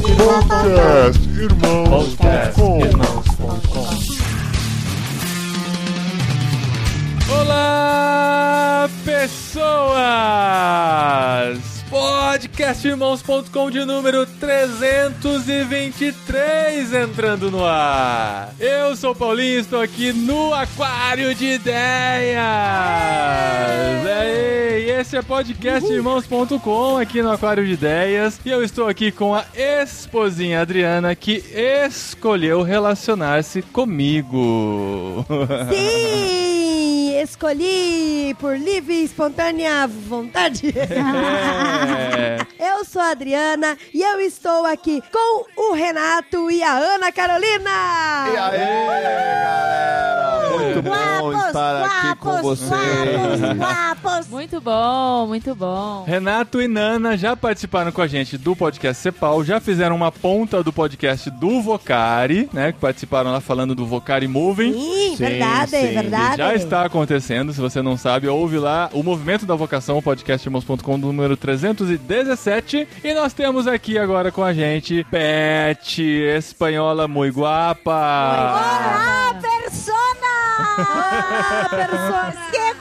Podcast Irmãos. Podcast Irmãos.com. Olá, pessoas! Podcastirmãos.com de número 323 entrando no ar. Eu sou o Paulinho, estou aqui no Aquário de Ideias. É, e esse é podcastirmãos.com aqui no Aquário de Ideias. E eu estou aqui com a esposinha Adriana que escolheu relacionar-se comigo. Sim, escolhi por livre e espontânea vontade. É. Eu sou a Adriana e eu estou aqui com o Renato e a Ana Carolina. E aí, galera? Muito bom Guapos, estar aqui com vocês. guapos, guapos. Muito bom, muito bom. Renato e Nana já participaram com a gente do podcast Cepal, já fizeram uma ponta do podcast do Vocari, né? Que participaram lá falando do Vocari Moving. Sim, Sim, verdade, sim, verdade. Já está acontecendo, se você não sabe, ouve lá o Movimento da Vocação, o podcast irmãos.com, número 317. E nós temos aqui agora com a gente Beth, espanhola muito guapa. Hola, persona! Ah, persona. ¡Qué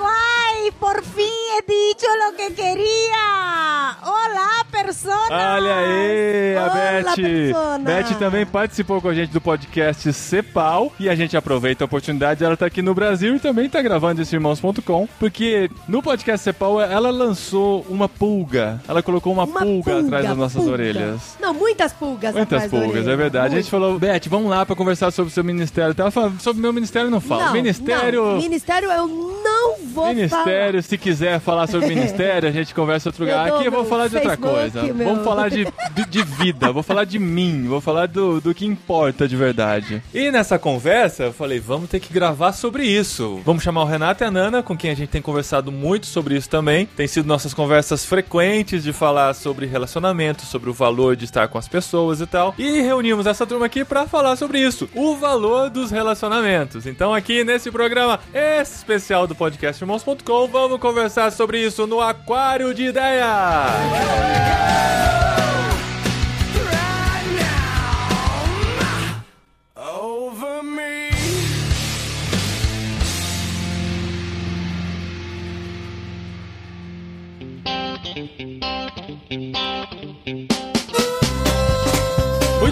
guay! Por fin he dicho lo que quería. Hola, persona! Olha aí, a Olá, Beth. persona. Beth também participou com a gente do podcast Cepal. E a gente aproveita a oportunidade, ela tá aqui no Brasil e também tá gravando esse irmãos.com. Porque no podcast Cepal ela lançou uma pulga. Ela colocou uma, Uma pulga, atrás das nossas pulga. orelhas. Não, muitas pulgas Muitas pulgas, é verdade. A gente Muito. falou, Beth, vamos lá pra conversar sobre o seu ministério. Ela falou, sobre o meu ministério não fala. Não, ministério. não, ministério eu não vou falar. Ministério, se quiser falar sobre ministério, a gente conversa outro lugar. Eu Aqui eu vou falar de outra Facebook, coisa. meu- Vamos falar de, de, de vida, vou falar de mim, vou falar do, do que importa de verdade. E nessa conversa, eu falei, vamos ter que gravar sobre isso. Vamos chamar o Renato e a Nana, com quem a gente tem conversado muito sobre isso também. Tem sido nossas conversas frequentes de falar sobre relacionamento, sobre o valor de estar com as pessoas e tal. E reunimos essa turma aqui pra falar sobre isso, o valor dos relacionamentos. Então aqui nesse programa especial do podcast irmãos.com, vamos conversar sobre isso no Aquário de Ideias.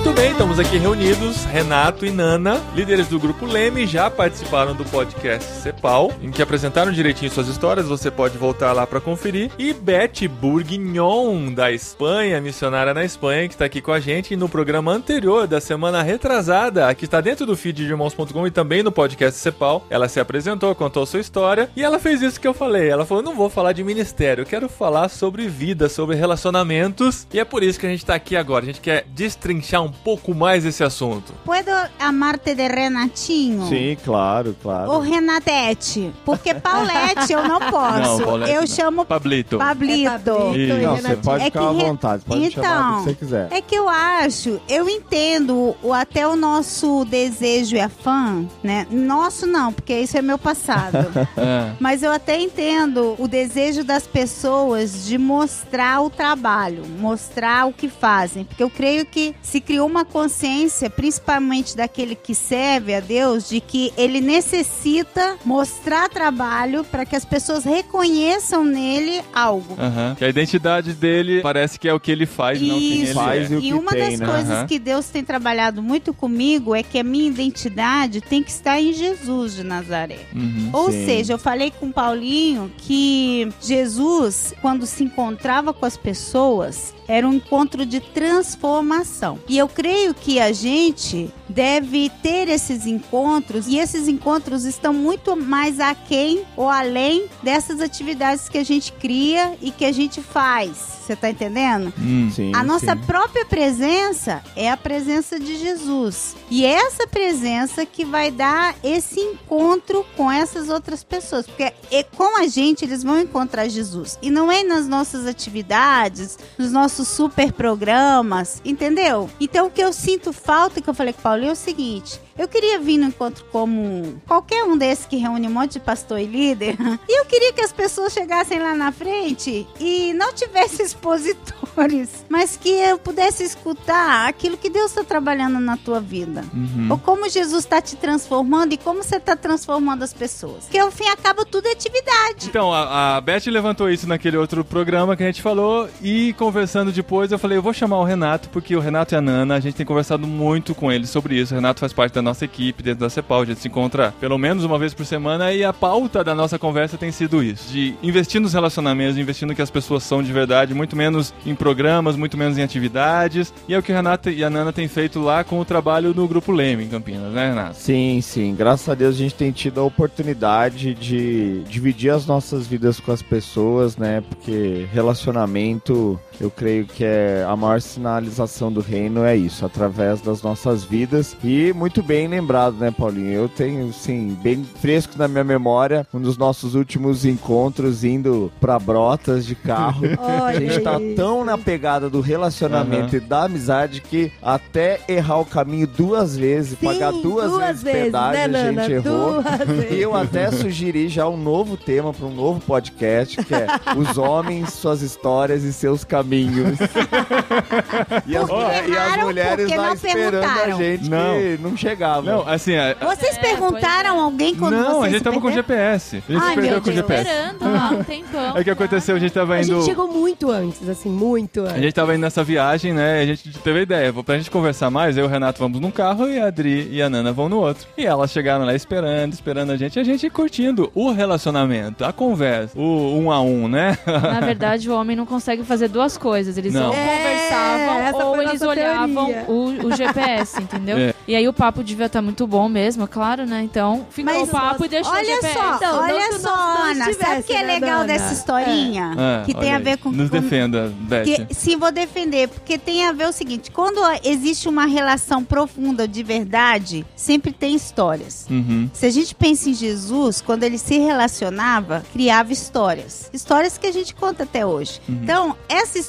Muito bem, estamos aqui reunidos, Renato e Nana, líderes do grupo Leme, já participaram do podcast Cepal, em que apresentaram direitinho suas histórias, você pode voltar lá para conferir. E Beth Bourguignon, da Espanha, missionária na Espanha, que está aqui com a gente no programa anterior da semana retrasada, que está dentro do feed de irmãos.com e também no podcast Cepal. Ela se apresentou, contou sua história e ela fez isso que eu falei. Ela falou: não vou falar de ministério, eu quero falar sobre vida, sobre relacionamentos. E é por isso que a gente tá aqui agora. A gente quer destrinchar um pouco mais esse assunto. ¿Puedo amarte de Renatinho? Sim, claro, claro. Ou Renatete? Porque Paulette eu não posso. Paulette, eu não. chamo Pablito. Pablito. É Pablito Não, você Renatinho. pode É ficar à re- vontade, pode chamar Então, que você quiser. É que eu acho, eu entendo o, até o nosso desejo e afã, né? Nosso não, porque isso é meu passado. É. Mas eu até entendo o desejo das pessoas de mostrar o trabalho, mostrar o que fazem. Porque eu creio que se criou uma consciência, principalmente daquele que serve a Deus, de que ele necessita mostrar trabalho para que as pessoas reconheçam nele algo. Aham. Que a identidade dele parece que é o que ele faz, não quem ele Isso. faz é. e o que uma tem, das né? coisas Aham. que Deus tem trabalhado muito comigo é que a minha identidade tem que estar em Jesus de Nazaré. Uhum. Ou Sim. seja, eu falei com o Paulinho que Jesus, quando se encontrava com as pessoas, era um encontro de transformação. E eu creio que a gente deve ter esses encontros e esses encontros estão muito mais aquém ou além dessas atividades que a gente cria e que a gente faz. Você tá entendendo? Hum. Sim, A nossa sim. própria presença é a presença de Jesus. E é essa presença que vai dar esse encontro com essas outras pessoas. Porque é com a gente eles vão encontrar Jesus. E não é nas nossas atividades, nos nossos super programas, entendeu? Então o que eu sinto falta, que eu falei com o Paulinho, é o seguinte. Eu queria vir no encontro como qualquer um desses que reúne um monte de pastor e líder. E eu queria que as pessoas chegassem lá na frente e não tivessem expositores, mas que eu pudesse escutar aquilo que Deus está trabalhando na tua vida. Uhum. Ou como Jesus está te transformando e como você está transformando as pessoas. Porque ao fim ao cabo tudo é atividade. Então, a, a Beth levantou isso naquele outro programa que a gente falou e conversando depois, eu falei, eu vou chamar o Renato, porque o Renato e a Nana, a gente tem conversado muito com eles sobre isso. O Renato faz parte da nossa equipe dentro da CEPAL, a gente se encontra pelo menos uma vez por semana e a pauta da nossa conversa tem sido isso, de investir nos relacionamentos, investir no que as pessoas são de verdade, muito menos em programas, muito menos em atividades. E é o que o Renato e a Nana têm feito lá com o trabalho no Grupo Leme em Campinas, né, Renato? Sim, sim. Graças a Deus a gente tem tido a oportunidade de dividir as nossas vidas com as pessoas, né? Porque relacionamento, eu creio que é a maior sinalização do reino é isso, através das nossas vidas. E muito bem lembrado, né, Paulinho? Eu tenho, sim, bem fresco na minha memória um dos nossos últimos encontros indo pra Brotas de carro. A gente tá tão na pegada do relacionamento e da amizade que até errar o caminho duas vezes, Sim, pagar duas, vezes, pedágio, né, a Nana? gente errou. Duas vezes. E eu até sugeri já um novo tema para um novo podcast, que é Os Homens, Suas Histórias e Seus Caminhos. e, as, Porque mulher- e as mulheres porque lá não esperando a perguntaram. gente Não. que não chegava. Não, assim, a, Vocês É, perguntaram é. alguém quando não, vocês a gente tava com? GPS. A gente Ai, perdeu meu com o Deus. GPS. Esperando lá um tempão. É que aconteceu, a gente tava A indo. gente chegou muito antes, assim, muito A antes. gente tava indo nessa viagem, né? A gente teve a ideia. Pra gente conversar mais, eu e o Renato vamos num carro e a Adri e a Nana vão no outro. E elas chegaram lá esperando, esperando a gente. E a gente curtindo o relacionamento, a conversa, o um a um, né? Na verdade, o homem não consegue fazer duas coisas. Eles Não. ou É, conversavam ou foi a eles olhavam o, o GPS, entendeu? É. E aí o papo devia estar muito bom mesmo, é claro, né? Então, ficou Mas o papo e deixou o Olha GPS. só, Então, olha só, Ana. Sabe o que é né, legal dessa historinha? Ah, que tem a ver com Nos com- defenda, Beth. Que, sim, vou defender, porque tem a ver o seguinte: quando existe uma relação profunda de verdade, sempre tem histórias. Uhum. Se a gente pensa em Jesus, quando ele se relacionava, criava histórias. Histórias que a gente conta até hoje. Uhum. Então, essa história,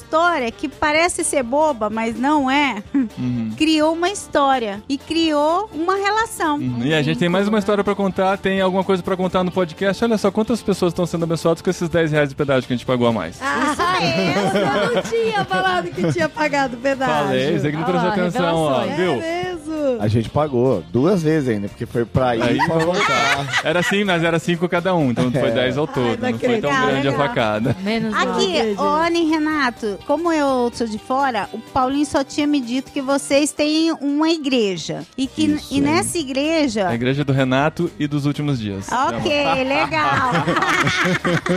que parece ser boba, mas não é, Uhum. criou uma história e criou uma relação. Uhum. E a gente tem mais uma história pra contar, tem alguma coisa pra contar no podcast. Olha só quantas pessoas estão sendo abençoadas com esses 10 reais de pedágio que a gente pagou a mais. Ah, eu não tinha falado que tinha pagado pedágio. Falei, você que não prestou atenção, ó, revelações. viu? É mesmo. A gente pagou duas vezes ainda, porque foi pra ir Aí e pra voltar. Era assim, mas era 5 cada um, então foi É. 10 ao todo. Ai, não foi tão legal, grande a facada. Menos. Aqui, e Renato, como eu sou de fora, o Paulinho só tinha me dito que vocês têm uma igreja. E que Isso, e nessa igreja. A igreja do Renato e dos últimos dias. Ok, legal.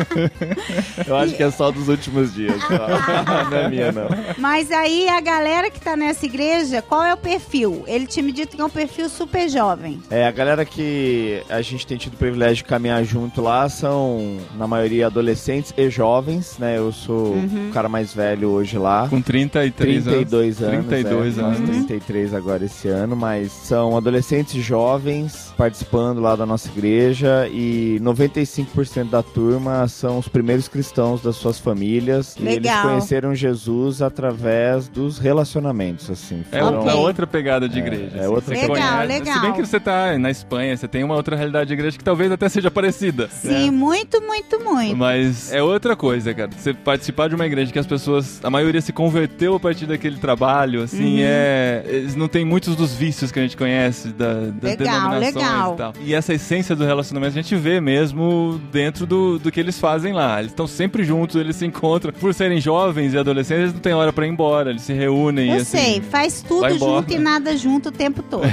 Eu acho que é só dos últimos dias. Tá? Não é minha, não. Mas aí a galera que tá nessa igreja, qual é o perfil? Ele tinha me dito que é um perfil super jovem. É, a galera que a gente tem tido o privilégio de caminhar junto lá são, na maioria, adolescentes e jovens, né? Eu sou o cara mais velho hoje lá. Com 33 32 anos. 32 é, anos. faço 33 agora esse ano, mas são adolescentes jovens participando lá da nossa igreja e 95% da turma são os primeiros cristãos das suas famílias. E eles Legal. conheceram Jesus através dos relacionamentos, assim. É Foram- outra, outra pegada de É, igreja. é assim, outra Legal, conhece- legal. Se bem que você tá na Espanha, você tem uma outra realidade de igreja que talvez até seja parecida. Sim, né? muito, muito, muito. Mas é outra coisa, cara. Você participar de uma igreja que as pessoas, a maioria se converteu a partir daquele trabalho, assim, Uhum. é. Eles não tem muitos dos vícios que a gente conhece da, das Legal, denominações legal. e tal. E essa essência do relacionamento a gente vê mesmo dentro do, do que eles fazem lá. Eles estão sempre juntos, eles se encontram. Por serem jovens e adolescentes, eles não têm hora pra ir embora, eles se reúnem. Eu e, assim, sei, faz tudo junto e nada junto tempo todo.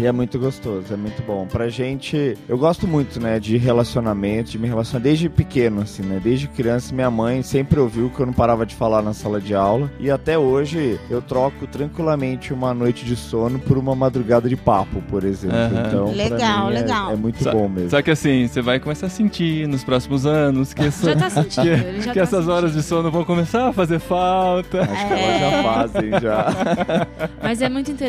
E é muito gostoso, é muito bom. Pra gente, eu gosto muito, né, de relacionamento, de me relacionar desde pequeno, assim, né? Desde criança, minha mãe sempre ouviu que eu não parava de falar na sala de aula. E até hoje, eu troco tranquilamente uma noite de sono por uma madrugada de papo, por exemplo. Aham. Então, Legal, é- legal. É, muito Só- bom mesmo. Só que assim, você vai começar a sentir nos próximos anos que, essa- Já tá sentindo, que, já que tá essas horas de sentindo. sono vão começar a fazer falta. Acho que elas já fazem, já. Mas é muito interessante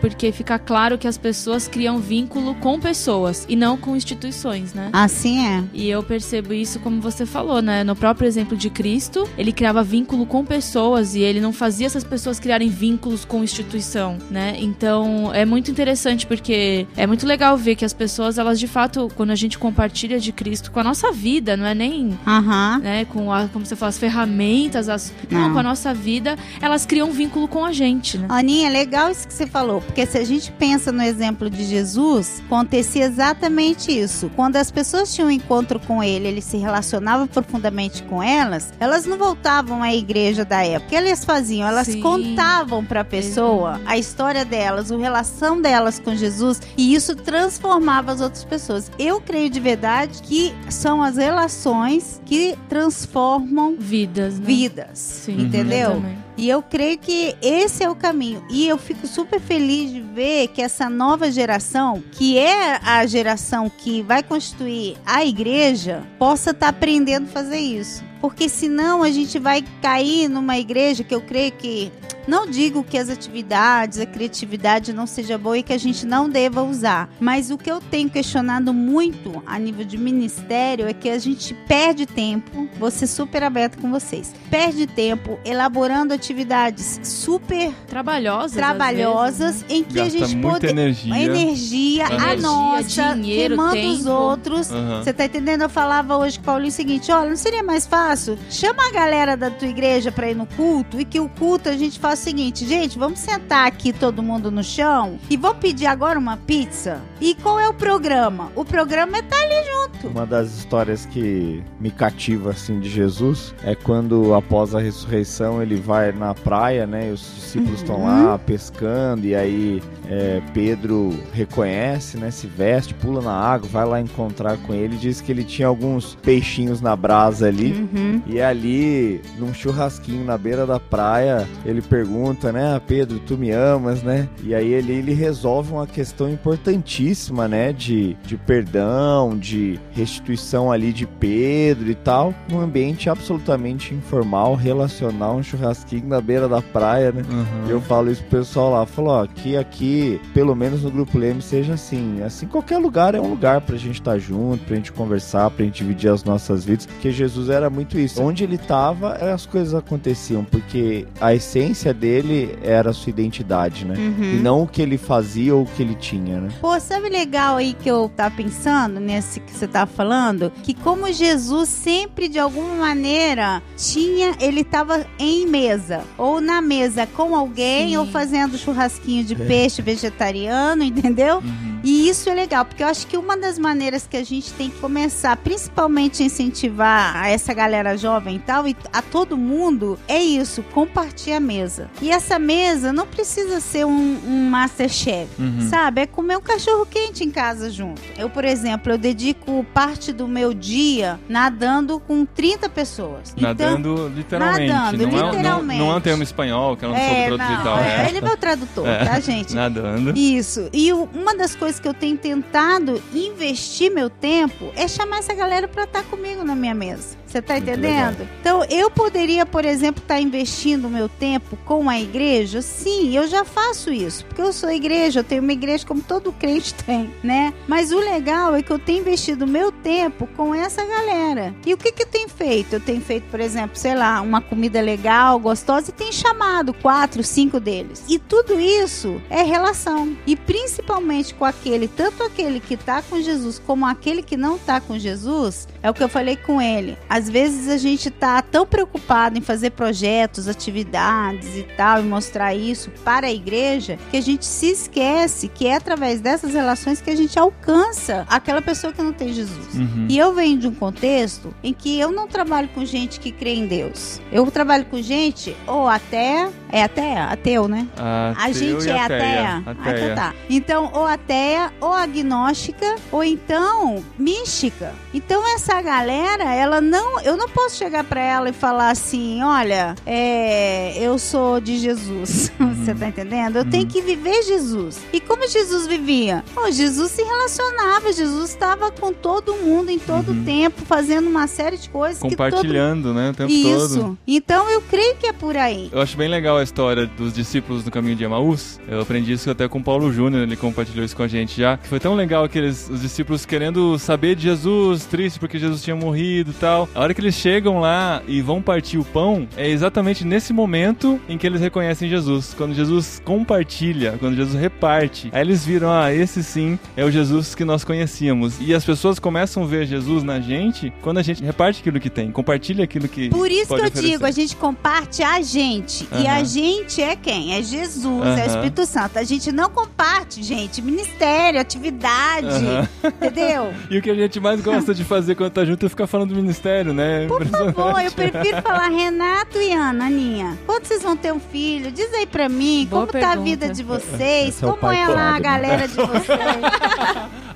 porque fica claro que as pessoas criam vínculo com pessoas e não com instituições, né? Assim é. E eu percebo isso como você falou, né? No próprio exemplo de Cristo, ele criava vínculo com pessoas e ele não fazia essas pessoas criarem vínculos com instituição, né? Então é muito interessante porque é muito legal ver que as pessoas, elas de fato, quando a gente compartilha de Cristo com a nossa vida, não é nem Aham. né, com a, como você fala, as ferramentas, as, não, Não. com a nossa vida, elas criam um vínculo com a gente, né? Aninha, legal isso que você falou, porque se a gente pensa no exemplo de Jesus, acontecia exatamente isso. Quando as pessoas tinham um encontro com ele, ele se relacionava profundamente com elas, elas não voltavam à igreja da época. O que elas faziam? Elas Sim. contavam para a pessoa a história delas, a relação delas com Jesus, e isso transformava as outras pessoas. Eu creio de verdade que são as relações que transformam Vidas, né? vidas. Sim, entendeu? exatamente. E eu creio que esse é o caminho. E eu fico super feliz de ver que essa nova geração, que é a geração que vai constituir a igreja, possa estar aprendendo a fazer isso. Porque senão a gente vai cair numa igreja que eu creio que. Não digo que as atividades, a criatividade não seja boa e que a gente não deva usar. Mas o que eu tenho questionado muito a nível de ministério é que a gente perde tempo. Vou ser super aberta com vocês. Perde tempo elaborando atividades super Trabalhosas. trabalhosas em que a Gasta gente muita pode energia. a energia, a Energia, nossa, dinheiro, queimando os outros. Aham. Você tá entendendo? Eu falava hoje com o Paulinho o seguinte: olha, não seria mais fácil? Chama a galera da tua igreja pra ir no culto e que o culto a gente faça o seguinte: gente, vamos sentar aqui todo mundo no chão e vamos pedir agora uma pizza. E qual é o programa? O programa é estar ali junto. Uma das histórias que me cativa assim de Jesus é quando após a ressurreição ele vai na praia, né? E os discípulos estão Uhum. lá pescando e aí é, Pedro reconhece, né? Se veste, pula na água, vai lá encontrar com ele, diz que ele tinha alguns peixinhos na brasa ali. Uhum. E ali, num churrasquinho na beira da praia, ele pergunta, né, ah, Pedro, tu me amas, né? E aí ele, ele resolve uma questão importantíssima, né, de, de perdão, de restituição ali de Pedro e tal, num ambiente absolutamente informal, relacional, um churrasquinho na beira da praia, né? Uhum. E eu falo isso pro pessoal lá, falo, ó, que aqui, pelo menos no Grupo Leme, seja assim. Assim, qualquer lugar é um lugar pra gente estar junto, pra gente conversar, pra gente dividir as nossas vidas, porque Jesus era muito isso. Onde ele tava, as coisas aconteciam, porque a essência dele era a sua identidade, né? E não o que ele fazia ou o que ele tinha, né? Pô, sabe legal aí que eu tava pensando nesse que você tava falando? Que como Jesus sempre, de alguma maneira, tinha, ele tava em mesa. Ou na mesa com alguém, Sim. ou fazendo churrasquinho de peixe vegetariano, entendeu? Uhum. E isso é legal, porque eu acho que uma das maneiras que a gente tem que começar, principalmente a incentivar a essa galera jovem e tal, e a todo mundo, é isso, compartilhar a mesa. E essa mesa não precisa ser um, um masterchef, Uhum. sabe? É comer um cachorro quente em casa junto. Eu, por exemplo, eu dedico parte do meu dia nadando com 30 pessoas. Então, Nadando literalmente. Nadando, não, É, não, literalmente. não é um termo espanhol que eu não soube é, traduzir e não, tal. é, ele é meu tradutor, É. tá, gente? Nadando. Isso. E uma das coisas que eu tenho tentado investir meu tempo é chamar essa galera pra estar comigo na minha mesa. Você tá Muito entendendo? Então, eu poderia, por exemplo, estar investindo meu tempo com a igreja? Sim, eu já faço isso. Porque eu sou igreja, eu tenho uma igreja como todo crente tem, né? Mas o legal é que eu tenho investido meu tempo com essa galera. E o que que eu tenho feito? Eu tenho feito, por exemplo, sei lá, uma comida legal, gostosa, e tenho chamado quatro, cinco deles. E tudo isso é relação. E principalmente com aquele, tanto aquele que tá com Jesus como aquele que não tá com Jesus, é o que eu falei com ele. Às vezes a gente tá tão preocupado em fazer projetos, atividades e tal, e mostrar isso para a igreja, que a gente se esquece que é através dessas relações que a gente alcança aquela pessoa que não tem Jesus. Uhum. E eu venho de um contexto em que eu não trabalho com gente que crê em Deus. Eu trabalho com gente, ou até. É até ateu, né? A Ateu gente e é ateia. ateia. Ah, Ateia. então tá. Então, ou ateia, ou agnóstica, ou então mística. Então, essa galera, ela não. Eu não posso chegar pra ela e falar assim: olha, é, eu sou de Jesus. Você tá entendendo? Eu tenho que viver Jesus. E como Jesus vivia? Pô, Jesus se relacionava, Jesus estava com todo mundo em todo Uhum. tempo, fazendo uma série de coisas que todo Compartilhando, né? O tempo Isso. todo. Então eu creio que é por aí. Eu acho bem legal a história dos discípulos no caminho de Emaús. Eu aprendi isso até com o Paulo Júnior, ele compartilhou isso com a gente já. Foi tão legal aqueles os discípulos querendo saber de Jesus, triste porque Jesus tinha morrido e tal. A hora que eles chegam lá e vão partir o pão, é exatamente nesse momento em que eles reconhecem Jesus. Quando Jesus compartilha, quando Jesus reparte. Aí eles viram, ah, esse sim é o Jesus que nós conhecíamos. E as pessoas começam a ver Jesus na gente quando a gente reparte aquilo que tem, compartilha aquilo que Por isso que eu oferecer. digo, a gente comparte a gente. E a gente é quem? É Jesus, é o. Espírito Santo. A gente não comparte, gente, ministério, atividade, Aham. entendeu? E o que a gente mais gosta de fazer quando tá junto é ficar falando do ministério, né? Por favor, eu prefiro falar Renato e Ana, Aninha. Quando vocês vão ter um filho? Diz aí pra mim, Boa como tá a pergunta. vida de vocês? Esse é como é lá a né? galera de vocês?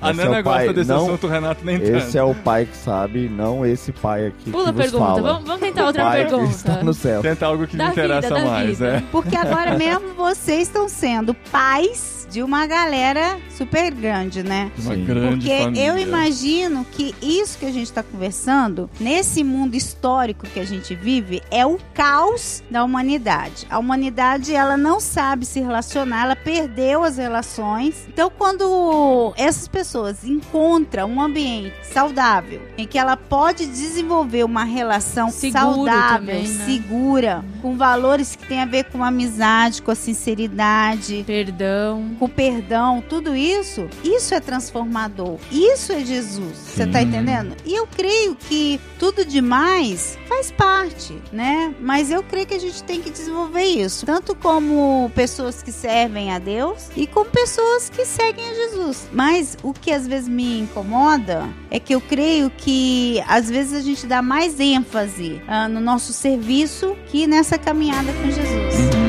A Esse é Nana o gosta pai, desse não- assunto, o Renato nem Esse tanto. é o pai que sabe, não esse pai aqui Pula a que vos pergunta. fala. Vamos, vamos tentar o outra pai que pergunta. está no céu. Tenta algo que Da me interessa vida, da mais, vida. é. Porque agora mesmo vocês estão sendo pais de uma galera super grande, né? Uma Sim. grande Porque família. eu imagino que isso que a gente está conversando, nesse mundo histórico que a gente vive, é o caos da humanidade. A humanidade, ela não sabe se relacionar, ela perdeu as relações. Então, quando essas pessoas encontram um ambiente saudável, em que ela pode desenvolver uma relação Seguro saudável, também, né? segura, com valores que tem a ver com amizade, com a sinceridade, Perdão. Com perdão, tudo isso, isso é transformador. Isso é Jesus. Você tá entendendo? E eu creio que tudo demais faz parte, né? Mas eu creio que a gente tem que desenvolver isso, tanto como pessoas que servem a Deus e como pessoas que seguem a Jesus. Mas o que às vezes me incomoda é que eu creio que às vezes a gente dá mais ênfase ah, no nosso serviço que nessa caminhada com Jesus.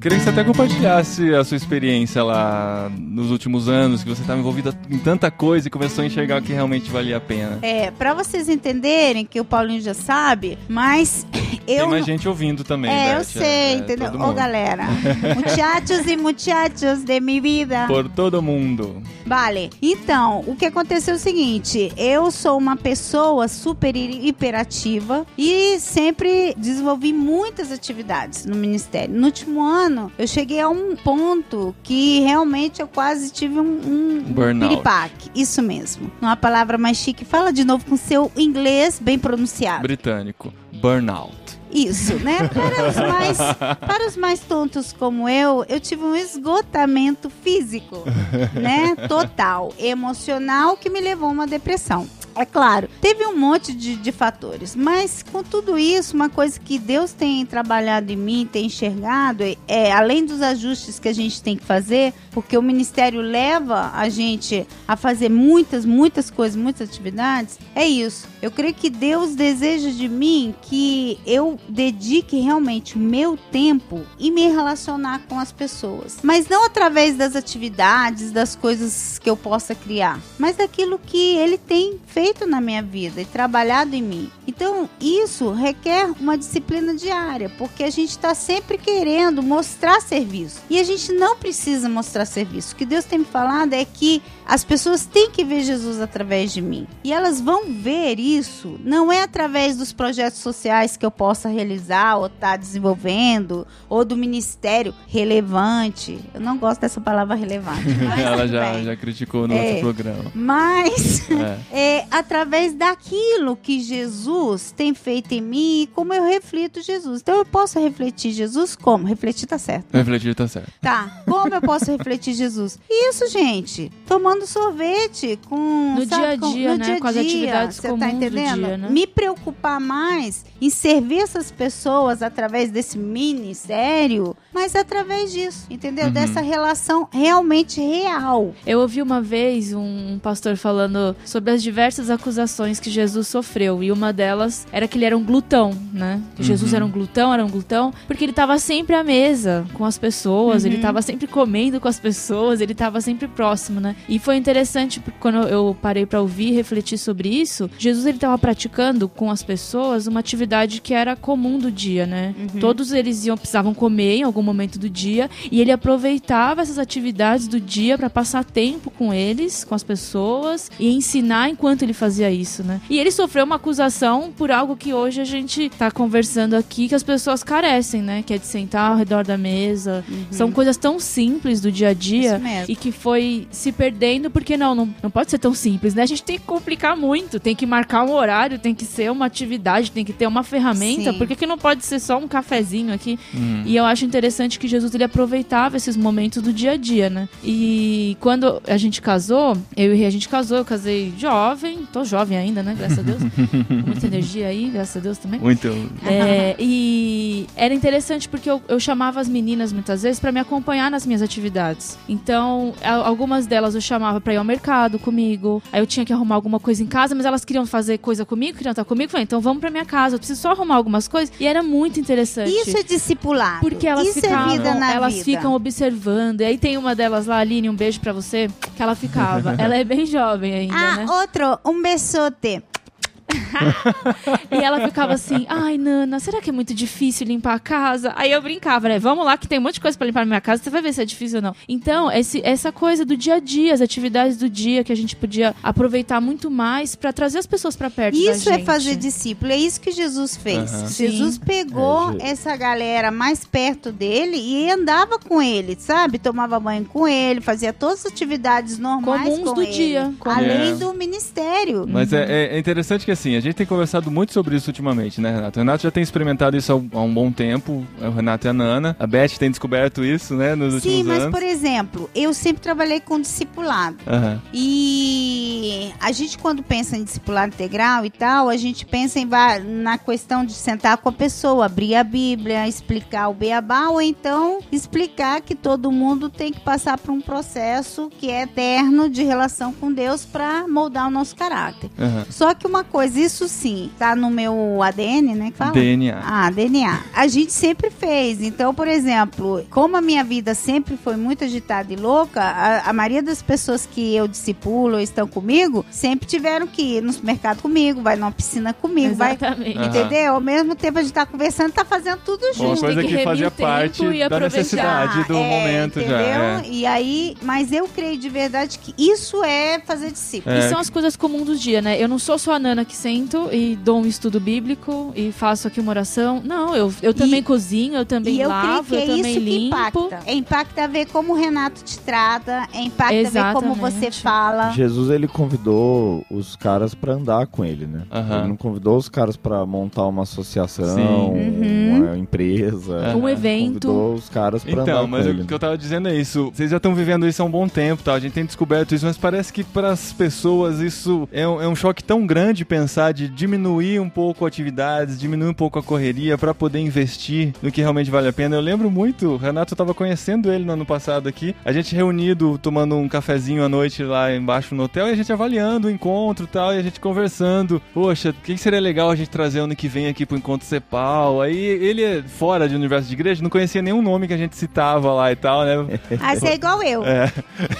Queria que você até compartilhasse a sua experiência lá nos últimos anos, que você estava envolvida em tanta coisa e começou a enxergar o que realmente valia a pena. É, pra vocês entenderem que o Paulinho já sabe, mas eu. Tem mais gente ouvindo também, é, eu Beth, sei, é, entendeu? Ô, galera. muchachos e muchachos de minha vida. Por todo mundo. Vale. Então, o que aconteceu é o seguinte: eu sou uma pessoa super hi- hiperativa e sempre desenvolvi muitas atividades no ministério. No último ano, eu cheguei a um ponto que realmente eu quase tive um, um Burnout. piripaque. Isso mesmo. Uma palavra mais chique. Fala de novo com seu inglês bem pronunciado. Britânico. Burnout. Isso, né? Para os, mais, para os mais tontos como eu, eu tive um esgotamento físico, né? Total, emocional, que me levou a uma depressão. É claro, teve um monte de, de fatores, mas com tudo isso, uma coisa que Deus tem trabalhado em mim, tem enxergado, é, é, além dos ajustes que a gente tem que fazer, porque o ministério leva a gente a fazer muitas, muitas coisas, muitas atividades, é isso. Eu creio que Deus deseja de mim que eu dedique realmente o meu tempo e me relacionar com as pessoas. Mas não através das atividades, das coisas que eu possa criar, mas daquilo que Ele tem feito na minha vida e trabalhado em mim. Então, isso requer uma disciplina diária, porque a gente está sempre querendo mostrar serviço. E a gente não precisa mostrar serviço. O que Deus tem me falado é que as pessoas têm que ver Jesus através de mim. E elas vão ver isso não é através dos projetos sociais que eu possa realizar ou estar desenvolvendo, ou do ministério relevante. Eu não gosto dessa palavra relevante. Ela já, já criticou no É. outro programa. Mas É. é através daquilo que Jesus tem feito em mim e como eu reflito Jesus. Então eu posso refletir Jesus como? Refletir tá certo. Refletir tá certo. Tá. Como eu posso refletir Jesus? Isso, gente. Tomando sorvete com. No dia a com- dia, no né? dia a Com as atividades Você comuns tá do entendendo? dia, né? Me preocupar mais em servir essas pessoas através desse ministério, mas através disso, entendeu? Uhum. Dessa relação realmente real. Eu ouvi uma vez um pastor falando sobre as diversas diversas acusações que Jesus sofreu. E uma delas era que ele era um glutão, né? Que Jesus era um glutão, era um glutão, porque ele estava sempre à mesa com as pessoas, ele estava sempre comendo com as pessoas, ele estava sempre próximo, né? E foi interessante quando eu parei para ouvir e refletir sobre isso, Jesus ele estava praticando com as pessoas uma atividade que era comum do dia, né? Todos eles iam precisavam comer em algum momento do dia e ele aproveitava essas atividades do dia para passar tempo com eles, com as pessoas e ensinar enquanto ele fazia isso, né? E ele sofreu uma acusação por algo que hoje a gente tá conversando aqui que as pessoas carecem, né? Que é de sentar ao redor da mesa. São coisas tão simples do dia a dia e que foi se perdendo porque não, não, não pode ser tão simples, né? A gente tem que complicar muito, tem que marcar um horário, tem que ser uma atividade, tem que ter uma ferramenta. Sim. Por que, que não pode ser só um cafezinho aqui? E eu acho interessante que Jesus ele aproveitava esses momentos do dia a dia, né? E quando a gente casou, eu e a gente casou, eu casei jovem, tô jovem ainda, né? Graças a Deus. Muita energia aí, graças a Deus também. Muito. É, e era interessante porque eu, eu chamava as meninas muitas vezes para me acompanhar nas minhas atividades. Então, algumas delas eu chamava para ir ao mercado comigo. Aí eu tinha que arrumar alguma coisa em casa, mas elas queriam fazer coisa comigo, queriam estar comigo. Eu Falei, então vamos para minha casa. Eu preciso só arrumar algumas coisas. E era muito interessante. Isso é discipulado. Porque elas Isso ficavam, é vida na elas vida. ficam observando. E aí tem uma delas lá, Aline, um beijo pra você, que ela ficava. ela é bem jovem ainda, Ah, né? outro, um besote. E ela ficava assim, ai, Nana, será que é muito difícil limpar a casa? Aí eu brincava, né? Vamos lá que tem um monte de coisa pra limpar na minha casa, você vai ver se é difícil ou não. Então, esse, essa coisa do dia a dia, as atividades do dia que a gente podia aproveitar muito mais pra trazer as pessoas pra perto da Isso é fazer discípulo, é isso que Jesus fez. Aham. Jesus Sim. pegou É, essa galera mais perto dele e andava com ele, sabe? Tomava banho com ele, fazia todas as atividades normais Comuns com do ele, dia, além É. do ministério. Mas é, é- é interessante que assim, a gente tem conversado muito sobre isso ultimamente, né, Renato? O Renato já tem experimentado isso há um, bom tempo, é o Renato e a Nana. A Beth tem descoberto isso, né, nos Sim, últimos mas anos. por exemplo, eu sempre trabalhei com discipulado. Aham. E a gente, quando pensa em discipulado integral e tal, a gente pensa em na questão de sentar com a pessoa, abrir a Bíblia, explicar o beabá, ou então explicar que todo mundo tem que passar por um processo que é eterno de relação com Deus para moldar o nosso caráter. Aham. Só que uma coisa, isso sim, tá no meu ADN, né? Que fala? DNA. Ah, DNA. A gente sempre fez. Então, por exemplo, como a minha vida sempre foi muito agitada e louca, a, a maioria das pessoas que eu discipulo ou estão comigo sempre tiveram que ir no supermercado comigo, vai numa piscina comigo, vai. Exatamente. Aham. Entendeu? Ao mesmo tempo a gente tá conversando, tá fazendo tudo Uma junto. coisa tem que que fazia remir o tempo parte e da necessidade do É, momento entendeu? já. é. E aí, mas eu creio de verdade que isso é fazer discípulo. E É. são as coisas comuns do dia, né? Eu não sou só a Nana que sento e dou um estudo bíblico e faço aqui uma oração. Não, eu, eu também cozinho, eu também E eu lavo, eu é também isso que limpo. impacta. É impacta ver como o Renato te trata, é impacta ver como você Exatamente. fala. Jesus ele convidou os caras pra andar com ele, né? Aham. Ele não convidou os caras pra montar uma associação. Uhum. uma empresa. Um evento. Convidou os caras pra Então, andar mas com o ele. que eu tava dizendo é isso. Vocês já estão vivendo isso há um bom tempo, tá? A gente tem descoberto isso, mas parece que para as pessoas isso é um, é um choque tão grande pensar de diminuir um pouco atividades, diminuir um pouco a correria para poder investir no que realmente vale a pena. Eu lembro muito, o Renato tava conhecendo ele no ano passado aqui, a gente reunido, tomando um cafezinho à noite lá embaixo no hotel e a gente avaliando o encontro e tal, e a gente conversando. Poxa, o que seria legal a gente trazer ano que vem aqui pro Encontro Cepal? Aí ele é fora de universo de igreja, não conhecia nenhum nome que a gente citava lá e tal, né? Ah, você é igual eu. É.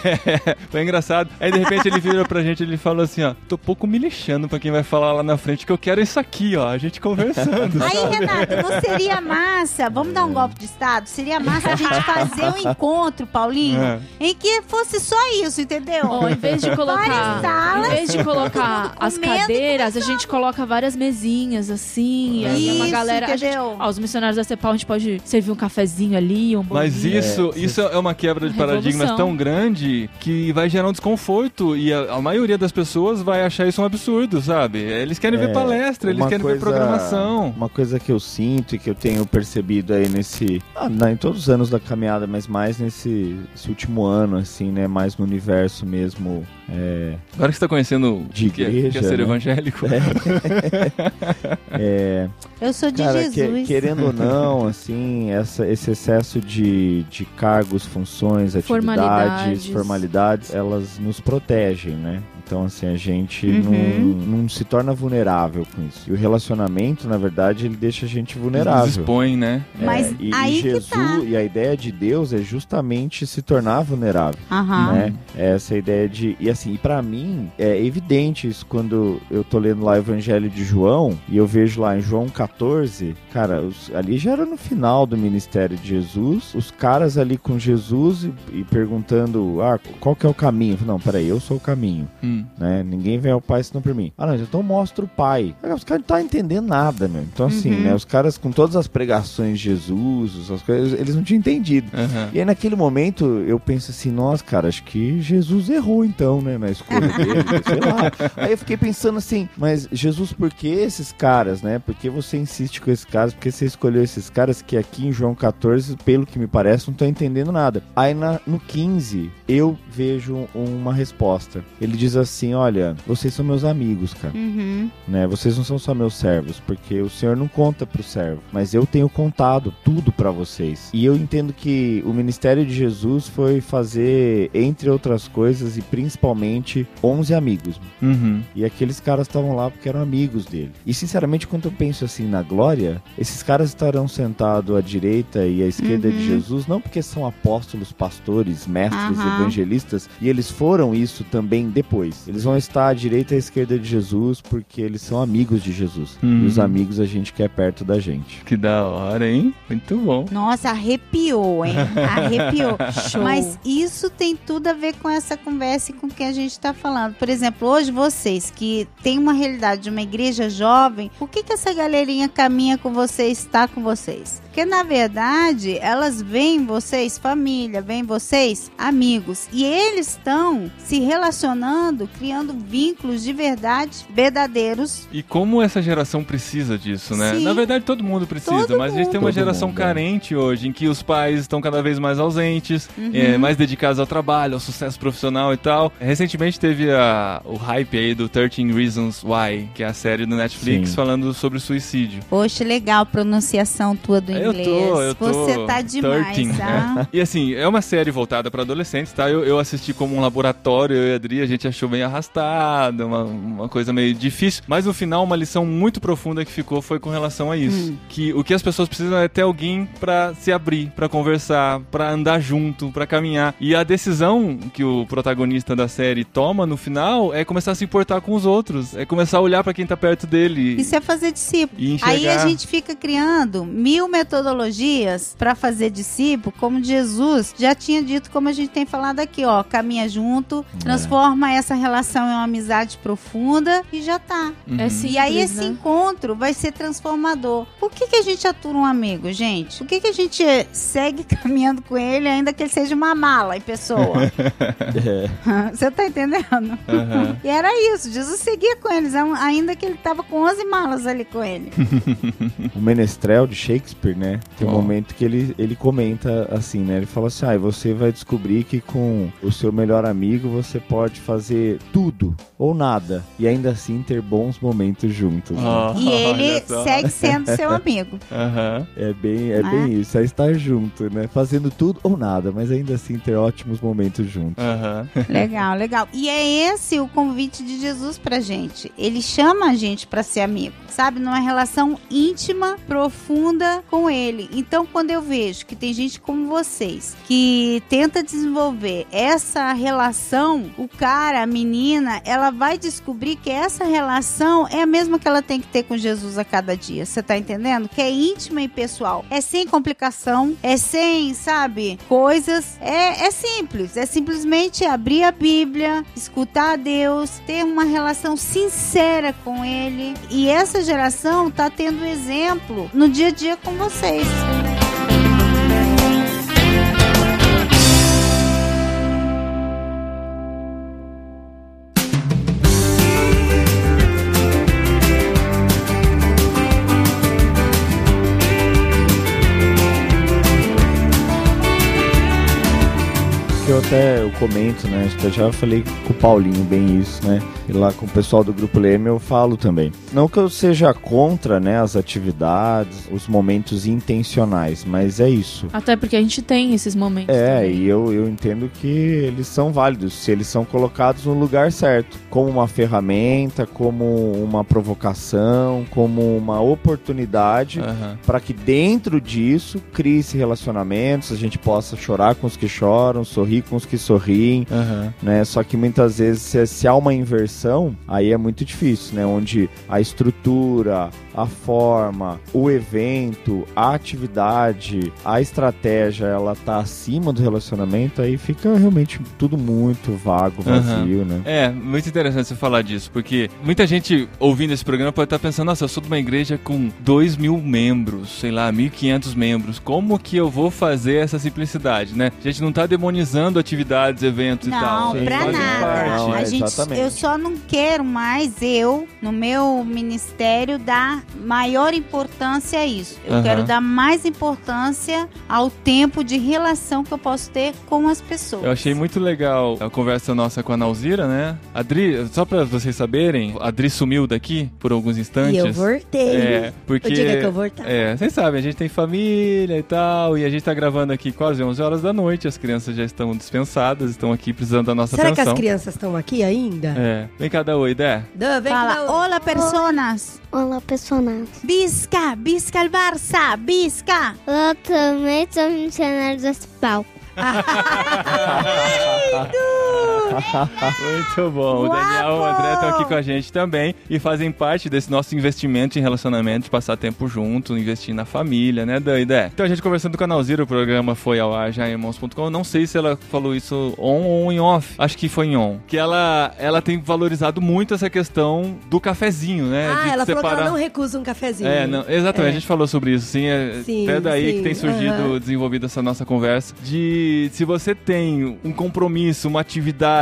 Foi engraçado. Aí de repente ele virou pra gente e ele falou assim, ó, tô pouco me lixando pra quem vai falar lá na frente que eu quero isso aqui, ó, a gente conversando. Aí, Renato, não seria massa? Vamos dar um golpe de Estado? Seria massa a gente fazer um encontro, Paulinho, É. em que fosse só isso, entendeu? Ó, em vez de colocar, Várias salas, em vez de colocar as e cadeiras, a gente coloca várias mesinhas assim, e aí é uma Isso, galera, a gente, entendeu? ó, os missionários da CEPAL, a gente pode servir um cafezinho ali, um Mas bolinho. isso, isso é uma quebra de paradigmas tão grande que vai gerar um desconforto e a, a maioria das pessoas vai achar isso um absurdo, sabe? Eles querem ver É, palestra, eles querem ver coisa- programação. Uma coisa que eu sinto e que eu tenho percebido aí nesse. ah, na- em todos os anos da caminhada, mas mais nesse esse último ano, assim, né? Mais no universo mesmo. É, Agora que você tá conhecendo De o que, é- igreja, que é ser né? evangélico. é, Eu sou de Cara, que- Jesus. querendo ou não, assim, essa, esse excesso de, de cargos, funções, atividades, Formalidades. formalidades, elas nos protegem, né? Então, assim, a gente Uhum. não, não se torna vulnerável com isso. E o relacionamento, na verdade, ele deixa a gente Nos vulnerável. expõe, né? É, Mas e, aí e que Jesus tá. e a ideia de Deus é justamente se tornar vulnerável, Aham. né? Essa ideia de e assim, e para mim é evidente isso quando eu tô lendo lá o Evangelho de João e eu vejo lá em João 14, cara, os- ali já era no final do ministério de Jesus, os caras ali com Jesus e, e perguntando, ah, qual que é o caminho? Eu falei, Não, peraí, eu sou o caminho Hum. Né? Ninguém vem ao pai senão por mim. Ah, não, então mostra o pai. Os caras não estão entendendo nada, meu. Então, assim, Uhum. né? Os caras com todas as pregações de Jesus, as coisas, eles não tinham entendido. Aham. E aí, naquele momento, eu penso assim, nossa, cara, acho que Jesus errou, então, né? Na escolha dele, sei lá. Aí eu fiquei pensando assim, mas Jesus, por que esses caras, né? Por que você insiste com esses caras? Por que você escolheu esses caras que aqui em João 14, pelo que me parece, não estão entendendo nada? Aí na- no 15, eu vejo uma resposta. Ele diz assim, olha, vocês são meus amigos, cara Uhum. né? Vocês não são só meus servos, porque o Senhor não conta pro servo, mas eu tenho contado tudo pra vocês. E eu entendo que o ministério de Jesus foi fazer, entre outras coisas e principalmente, 11 amigos. Uhum. E aqueles caras estavam lá porque eram amigos dele. E sinceramente, quando eu penso assim na glória, esses caras estarão sentados à direita e à esquerda de Uhum. Jesus, não porque são apóstolos, pastores, mestres, evangelistas, e eles foram isso também depois. Eles vão estar à direita e à esquerda de Jesus porque eles são amigos de Jesus. Uhum. E os amigos a gente quer perto da gente. Que da hora, hein? Muito bom. Nossa, arrepiou, hein? Arrepiou. Show. Mas isso tem tudo a ver com essa conversa e com o que a gente está falando. Por exemplo, hoje vocês que têm uma realidade de uma igreja jovem, por que, que essa galerinha caminha com vocês, está com vocês? Porque na verdade elas veem vocês família, veem vocês amigos. E eles estão se relacionando, criando vínculos de verdade verdadeiros. E como essa geração precisa disso, né? Sim. Na verdade, todo mundo precisa, Todo mas a gente tem uma mundo. geração Todo mundo, é. carente hoje, em que os pais estão cada vez mais ausentes, Uhum. é, mais dedicados ao trabalho, ao sucesso profissional e tal. Recentemente teve a- o hype aí do 13 Reasons Why, que é a série do Netflix Sim. falando sobre suicídio. Poxa, legal a pronunciação tua do Eu inglês. tô, eu tô. Você tá demais, 13. tá? E assim, é uma série voltada pra adolescentes, tá? Eu, eu assisti como um laboratório, eu e a Adri, a gente achou bem arrastado, uma, uma coisa meio difícil. Mas no final, uma lição muito profunda que ficou foi com relação a isso. Hum. Que o que as pessoas precisam é ter alguém pra se abrir, pra conversar, pra andar junto, pra caminhar. E a decisão que o protagonista da série toma no final é começar a se importar com os outros, é começar a olhar pra quem tá perto dele. Isso é fazer discípulo. Aí a gente fica criando mil metodologias para fazer discípulo, como Jesus já tinha dito, como a gente tem falado aqui, ó, caminha junto, transforma essa relação em uma amizade profunda e já tá. Uhum. É simples, E aí esse né? encontro vai ser transformador. Por que, que a gente atura um amigo, gente? Por que, que a gente segue caminhando com ele, ainda que ele seja uma mala em pessoa? É. Você tá entendendo? Aham. E era isso, Jesus seguia com eles, ainda que ele tava com 11 malas ali com ele. O Menestrel de Shakespeare, né? Tem um Bom. momento que ele, ele comenta assim, né? Ele fala assim: ah, você vai descobrir que com o seu melhor amigo você pode fazer tudo ou nada e ainda assim ter bons momentos juntos. né? Ah, E ele segue sendo seu amigo. Aham. É bem, é Ah. bem isso, é estar junto, né? Fazendo tudo ou nada, mas ainda assim ter ótimos momentos juntos. Aham. Legal, legal. E é esse o convite de Jesus pra gente. Ele chama a gente pra ser amigo, sabe? Numa relação íntima, profunda com ele. Então, quando eu vejo que tem gente como vocês que tenta desenvolver essa relação, o cara, a menina, ela vai descobrir que essa relação é a mesma que ela tem que ter com Jesus a cada dia. Você tá entendendo? Que é íntima e pessoal. É sem complicação, é sem, sabe, coisas. É, é simples. É simplesmente abrir a Bíblia, escutar a Deus, ter uma relação sincera com Ele. E essa geração tá tendo exemplo no dia a dia com vocês. Que até eu comento, né? Acho que eu já falei com o Paulinho bem isso, né? E lá com o pessoal do Grupo Leme eu falo também. Não que eu seja contra, né, as atividades, os momentos intencionais, mas é isso. Até porque a gente tem esses momentos. É, também. e eu, eu entendo que eles são válidos se eles são colocados no lugar certo, como uma ferramenta, como uma provocação, como uma oportunidade Aham. para que dentro disso crie-se relacionamentos, a gente possa chorar com os que choram, sorrir com que sorriem, Aham. né? Só que muitas vezes se, se há uma inversão, aí é muito difícil, né? Onde a estrutura, a forma, o evento, a atividade, a estratégia, ela tá acima do relacionamento, aí fica realmente tudo muito vago, vazio, né? É, muito interessante você falar disso, porque muita gente ouvindo esse programa pode estar pensando, nossa, eu sou de uma igreja com 2 mil membros, sei lá, 1.500 membros, como que eu vou fazer essa simplicidade, né? A gente não tá demonizando atividades, eventos e tal. Não, pra nada. parte. Não, é a gente, eu só não quero mais, eu, no meu ministério, dar maior importância a isso. Eu Aham. quero dar mais importância ao tempo de relação que eu posso ter com as pessoas. Eu achei muito legal a conversa nossa com a Nauzira, né? A Dri, só pra vocês saberem, a Dri sumiu daqui por alguns instantes. E eu voltei. É, porque. Eu diga que eu voltar. É, vocês sabem, a gente tem família e tal, e a gente tá gravando aqui quase 11 horas da noite, as crianças já estão dispensadas, estão aqui precisando da nossa Será que atenção. as crianças estão aqui ainda? É. Vem cá, dá oi, Dé. Vem Fala, cá. olá, personas. Olá, personagens. Bisca, bisca el Barça, bisca. Eu também sou missionário do hospital. Muito bom. O Daniel e o André estão aqui com a gente também e fazem parte desse nosso investimento em relacionamento, de passar tempo junto, investir na família, né, Dan e Dé? Então a gente conversando com a Nauzira, o programa foi ao ar já em irmãos.com. Não sei se ela falou isso on ou em off. Acho que foi em on. Que ela, ela tem valorizado muito essa questão do cafezinho, né? Ah, de ela falou que separar... ela não recusa um cafezinho. É, não, exatamente, É. a gente falou sobre isso, sim, é, Sim, até daí sim, que tem surgido, aham. desenvolvido essa nossa conversa, de se você tem um compromisso, uma atividade,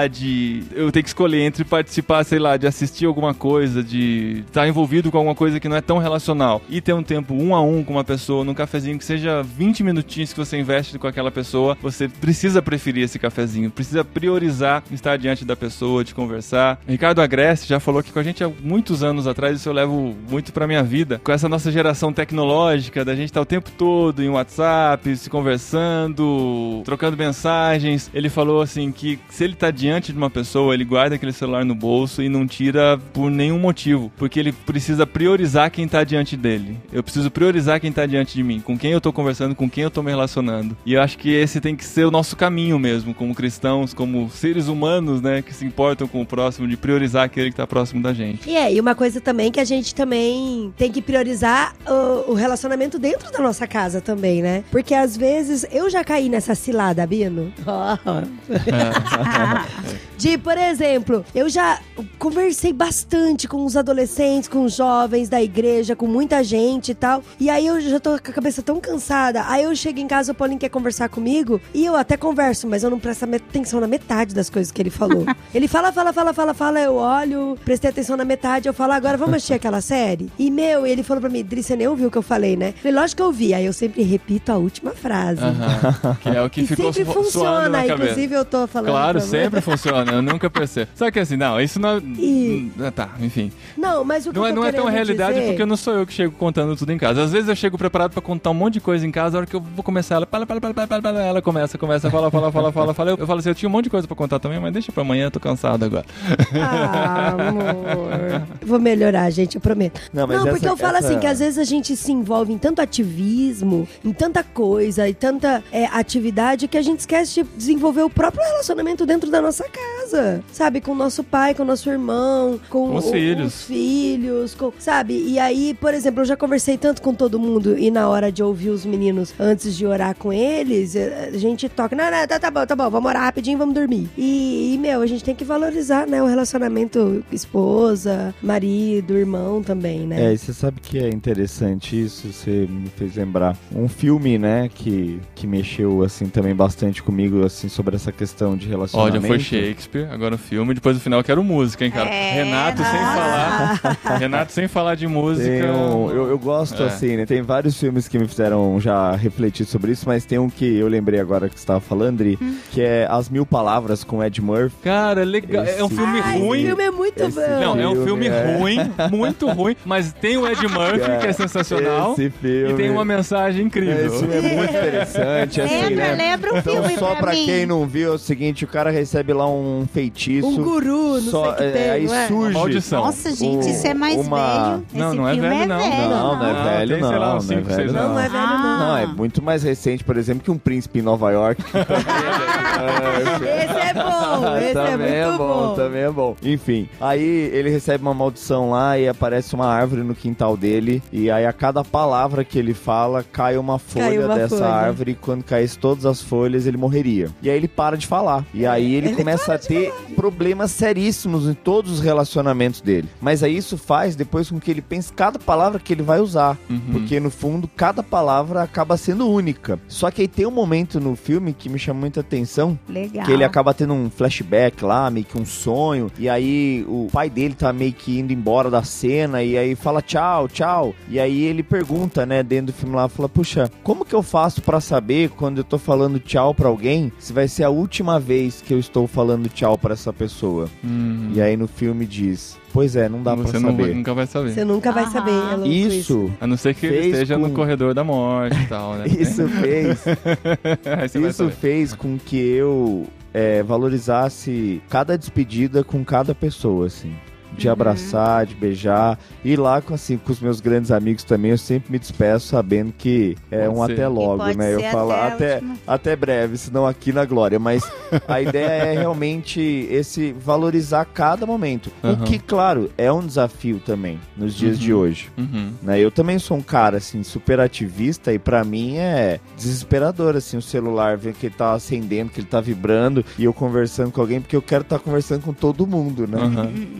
eu tenho que escolher entre participar, sei lá, de assistir alguma coisa, de estar envolvido com alguma coisa que não é tão relacional, e ter um tempo um a um com uma pessoa, num cafezinho que seja 20 minutinhos que você investe com aquela pessoa, você precisa preferir esse cafezinho, precisa priorizar estar diante da pessoa, de conversar. Ricardo Agreste já falou aqui com a gente há muitos anos atrás, isso eu levo muito pra minha vida, com essa nossa geração tecnológica, da gente estar o tempo todo em WhatsApp, se conversando, trocando mensagens. Ele falou assim que se ele tá diante de uma pessoa, ele guarda aquele celular no bolso e não tira por nenhum motivo, porque ele precisa priorizar quem tá diante dele. Eu preciso priorizar quem tá diante de mim, com quem eu tô conversando, com quem eu tô me relacionando. E eu acho que esse tem que ser o nosso caminho mesmo, como cristãos, como seres humanos, né, que se importam com o próximo, de priorizar aquele que tá próximo da gente. E é, e uma coisa também que a gente também tem que priorizar o, o relacionamento dentro da nossa casa também, né? Porque às vezes eu já caí nessa cilada, Bino. De, por exemplo, eu já conversei bastante com os adolescentes, com os jovens da igreja, com muita gente e tal. E aí eu já tô com a cabeça tão cansada. Aí eu chego em casa, o Paulinho quer conversar comigo. E eu até converso, mas eu não presto atenção na metade das coisas que ele falou. ele fala, fala, fala, fala, fala. Eu olho, prestei atenção na metade. Eu falo, agora vamos assistir aquela série? E meu, ele falou pra mim, Dri, você nem ouviu o que eu falei, né? Eu falei, lógico que eu ouvi. Aí eu sempre repito a última frase. Aham. Que é o que E ficou sempre funciona, na cabeça. inclusive eu tô falando. Claro, sempre funciona, eu nunca percebo. Só que assim, não, isso não. E- Ah, Tá, enfim. Não, mas o que Não eu é, tô não é tão realidade dizer- porque não sou eu que chego contando tudo em casa. Às vezes eu chego preparado pra contar um monte de coisa em casa, a hora que eu vou começar, ela, fala, fala, fala, fala, fala, ela começa, começa, fala, fala, fala, fala, fala. Eu, eu falo assim, eu tinha um monte de coisa pra contar também, mas deixa pra amanhã, eu tô cansado agora. Ah, amor. Vou melhorar, gente, eu prometo. Não, Não, mas porque essa- eu falo essa- assim, que às vezes a gente se envolve em tanto ativismo, em tanta coisa, e tanta é, atividade, que a gente esquece de desenvolver o próprio relacionamento dentro da nossa casa. Sabe? Com o nosso pai, com o nosso irmão, com, Com os o- filhos. os filhos, com- sabe? E aí, por exemplo, eu já conversei tanto com todo mundo, e na hora de ouvir os meninos, antes de orar com eles, eh, a gente toca, não, não, tá, tá bom, tá bom, vamos orar rapidinho, vamos dormir. E, e, meu, a gente tem que valorizar, né, o relacionamento esposa, marido, irmão também, É, né? e você sabe que é interessante isso, você me fez lembrar um filme, né, que, que mexeu, assim, também bastante comigo, assim, sobre essa questão de Olha, relacionamento. foi Shakespeare. Clipe, agora o filme, depois no final eu quero música, hein, cara? É, Renato sem nossa. falar. Renato sem falar de música. Tem um- eu, eu gosto É. assim, né? Tem vários filmes que me fizeram já refletir sobre isso, mas tem um que eu lembrei agora que você estava falando, Dri, Hum. que é As Mil Palavras com Ed Murphy. Cara, legal. É um Esse filme Ai, ruim. Esse filme é muito Esse bom. Não, é um filme é. ruim, muito ruim, mas tem o Ed Murphy, que é sensacional, Esse filme. e tem uma mensagem incrível. Esse filme é muito interessante, assim, Lembra, né? lembra o Então, filme só pra pra mim. quem não viu, é o seguinte, o cara recebe lá um feitiço. Um guru, não só, sei o que é, tem, aí não é? surge. Maldição. Nossa, gente, O- isso é mais uma- velho. Não, Esse não é filme velho, é não. velho. Não, não é Ah, velho, não. sei lá, não uns é não. Não, não é velho, não. Não, é muito mais recente, por exemplo, que um príncipe em Nova York. Esse é bom, esse é também é, muito bom, bom. também é bom. Enfim, aí ele recebe uma maldição lá e aparece uma árvore no quintal dele. E aí a cada palavra que ele fala, cai uma folha uma dessa folha. árvore. E quando caísse todas as folhas, ele morreria. E aí ele para de falar. E aí ele, Ele começa a ter problemas seríssimos em todos os relacionamentos dele. Mas aí isso faz depois com que ele pense cada palavra que ele vai usar. Uhum. Porque no fundo, cada palavra acaba sendo única. Só que aí tem um momento no filme que me chama muita atenção, Legal. que ele acaba tendo um flashback lá, meio que um sonho. E aí o pai dele tá meio que indo embora da cena. E aí fala tchau, tchau. E aí ele pergunta, né, dentro do filme lá, fala: Puxa, como que eu faço pra saber quando eu tô falando tchau pra alguém se vai ser a última vez que eu estou falando tchau pra essa pessoa? Hum. E aí no filme diz: Pois é, não dá Você vai- saber. nunca vai saber. Você nunca vai Aham. saber. É louco Isso, A não ser que ele fez esteja com- no corredor da morte e tal, né? isso fez você Isso fez com que eu é, valorizasse cada despedida com cada pessoa, assim. De Uhum. abraçar, de beijar. E lá com, assim, com os meus grandes amigos também, eu sempre me despeço sabendo que é Pode um ser. até logo, né? Eu falo até até, até breve, senão aqui na glória. Mas a ideia é realmente esse valorizar cada momento. Aham. O que, claro, é um desafio também nos dias Uhum. de hoje Uhum. né? Eu também sou um cara, assim, super ativista e pra mim é desesperador, assim, o celular, ver que ele tá acendendo, que ele tá vibrando e eu conversando com alguém, porque eu quero estar conversando com todo mundo, né?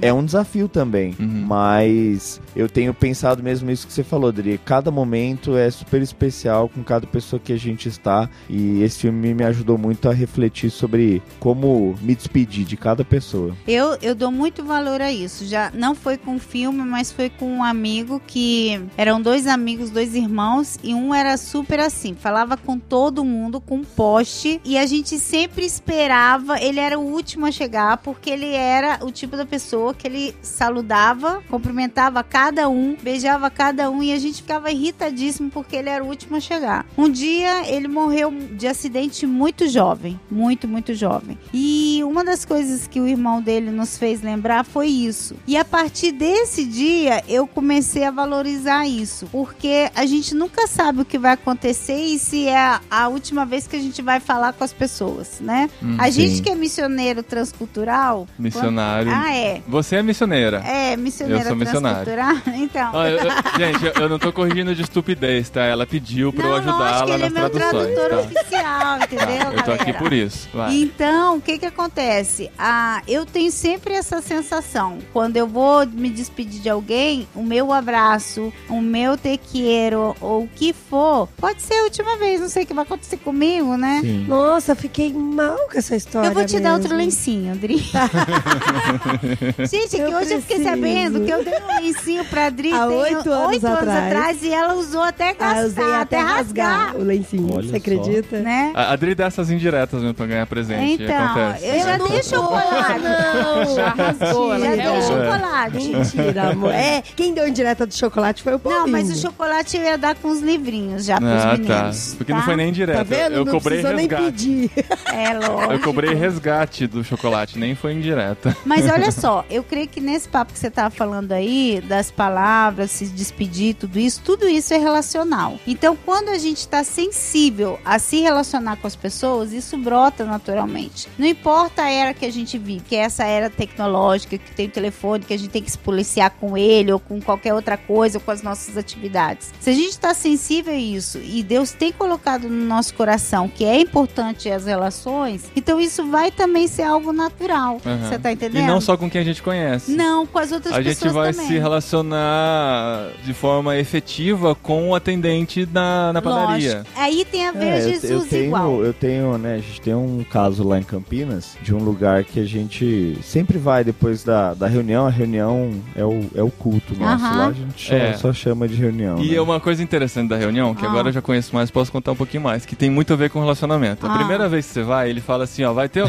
É um desafio também, Uhum. mas eu tenho pensado mesmo isso que você falou, Dri. Cada momento é super especial com cada pessoa que a gente está e esse filme me ajudou muito a refletir sobre como me despedir de cada pessoa. Eu, eu dou muito valor a isso. Já não foi com filme, mas foi com um amigo que eram dois amigos, dois irmãos, e um era super assim, falava com todo mundo, com poste, e a gente sempre esperava, ele era o último a chegar, porque ele era o tipo da pessoa que ele saludava, cumprimentava cada um, beijava cada um, e a gente ficava irritadíssimo porque ele era o último a chegar. Um dia ele morreu de acidente muito jovem, muito, muito jovem. E uma das coisas que o irmão dele nos fez lembrar foi isso. E a partir desse dia eu comecei a valorizar isso, porque a gente nunca sabe o que vai acontecer e se é a, última vez que a gente vai falar com as pessoas, né? Hum, a gente sim. que é missioneiro transcultural. Missionário. Ah, é. Você é missioneira. É, missioneira Eu sou missionário. transcultural. Então. Ó, eu- eu- gente, eu não tô corrigindo de estupidez, tá? Ela pediu pra eu Não, ajudar lógico, ela ele é nas meu traduções. tradutor Tá? oficial, entendeu? Eu tô aqui por isso. Vai. Então, o que que acontece? Ah, eu tenho sempre essa sensação. Quando eu vou me despedir de alguém, o meu abraço, o meu te quero, ou o que for, pode ser a última vez. Não sei o que vai acontecer comigo, né? Sim. Nossa, fiquei mal com essa história. Eu vou te dar mesmo. outro lencinho, Adri. Gente, Eu hoje eu fiquei preciso. sabendo que eu dei um lencinho pra Adri Há oito anos atrás. atrás e ela usou até Ah, gastar, eu usei até rasgar o lencinho. Olha Você só. acredita? né? A Adri dá essas indiretas mesmo pra ganhar presente. Então, acontece. eu já não dei chocolate. Não, Já rasgou, Já dei outro. chocolate. Mentira, amor. É, quem deu indireta do chocolate foi o Paulinho. Não, mas o chocolate eu ia dar com os livrinhos já pros Ah, tá. meninos. Porque tá? não foi nem Tá direto. vendo? eu não cobrei precisou nem resgate. pedir. É, lógico. Eu cobrei resgate do chocolate, nem foi indireta. Mas olha só, eu creio que nesse papo que você tava falando aí, das palavras, se despedir, tudo isso, tudo isso é relacional. Então, quando a gente está sensível a se relacionar com as pessoas, isso brota naturalmente. Não importa a era que a gente vive, que é essa era tecnológica, que tem o telefone, que a gente tem que se policiar com ele, ou com qualquer outra coisa, ou com as nossas atividades. Se a gente está sensível a isso, e Deus tem colocado no nosso coração que é importante as relações, então isso vai também ser algo natural. Aham. Você tá entendendo? E não só com quem a gente conhece. Acontece? Não, com as outras A pessoas gente vai também. se relacionar de forma efetiva com o atendente na, na padaria. Lógico. Aí tem a ver É, Jesus eu tenho, igual. Eu tenho, né, a gente tem um caso lá em Campinas de um lugar que a gente sempre vai depois da, da reunião. A reunião é o, é o culto nosso. Aham. Lá a gente só, É. só chama de reunião. E né? é uma coisa interessante da reunião, que Ah. agora eu já conheço mais, posso contar um pouquinho mais, que tem muito a ver com relacionamento. A Ah. primeira vez que você vai, ele fala assim, ó, vai ter.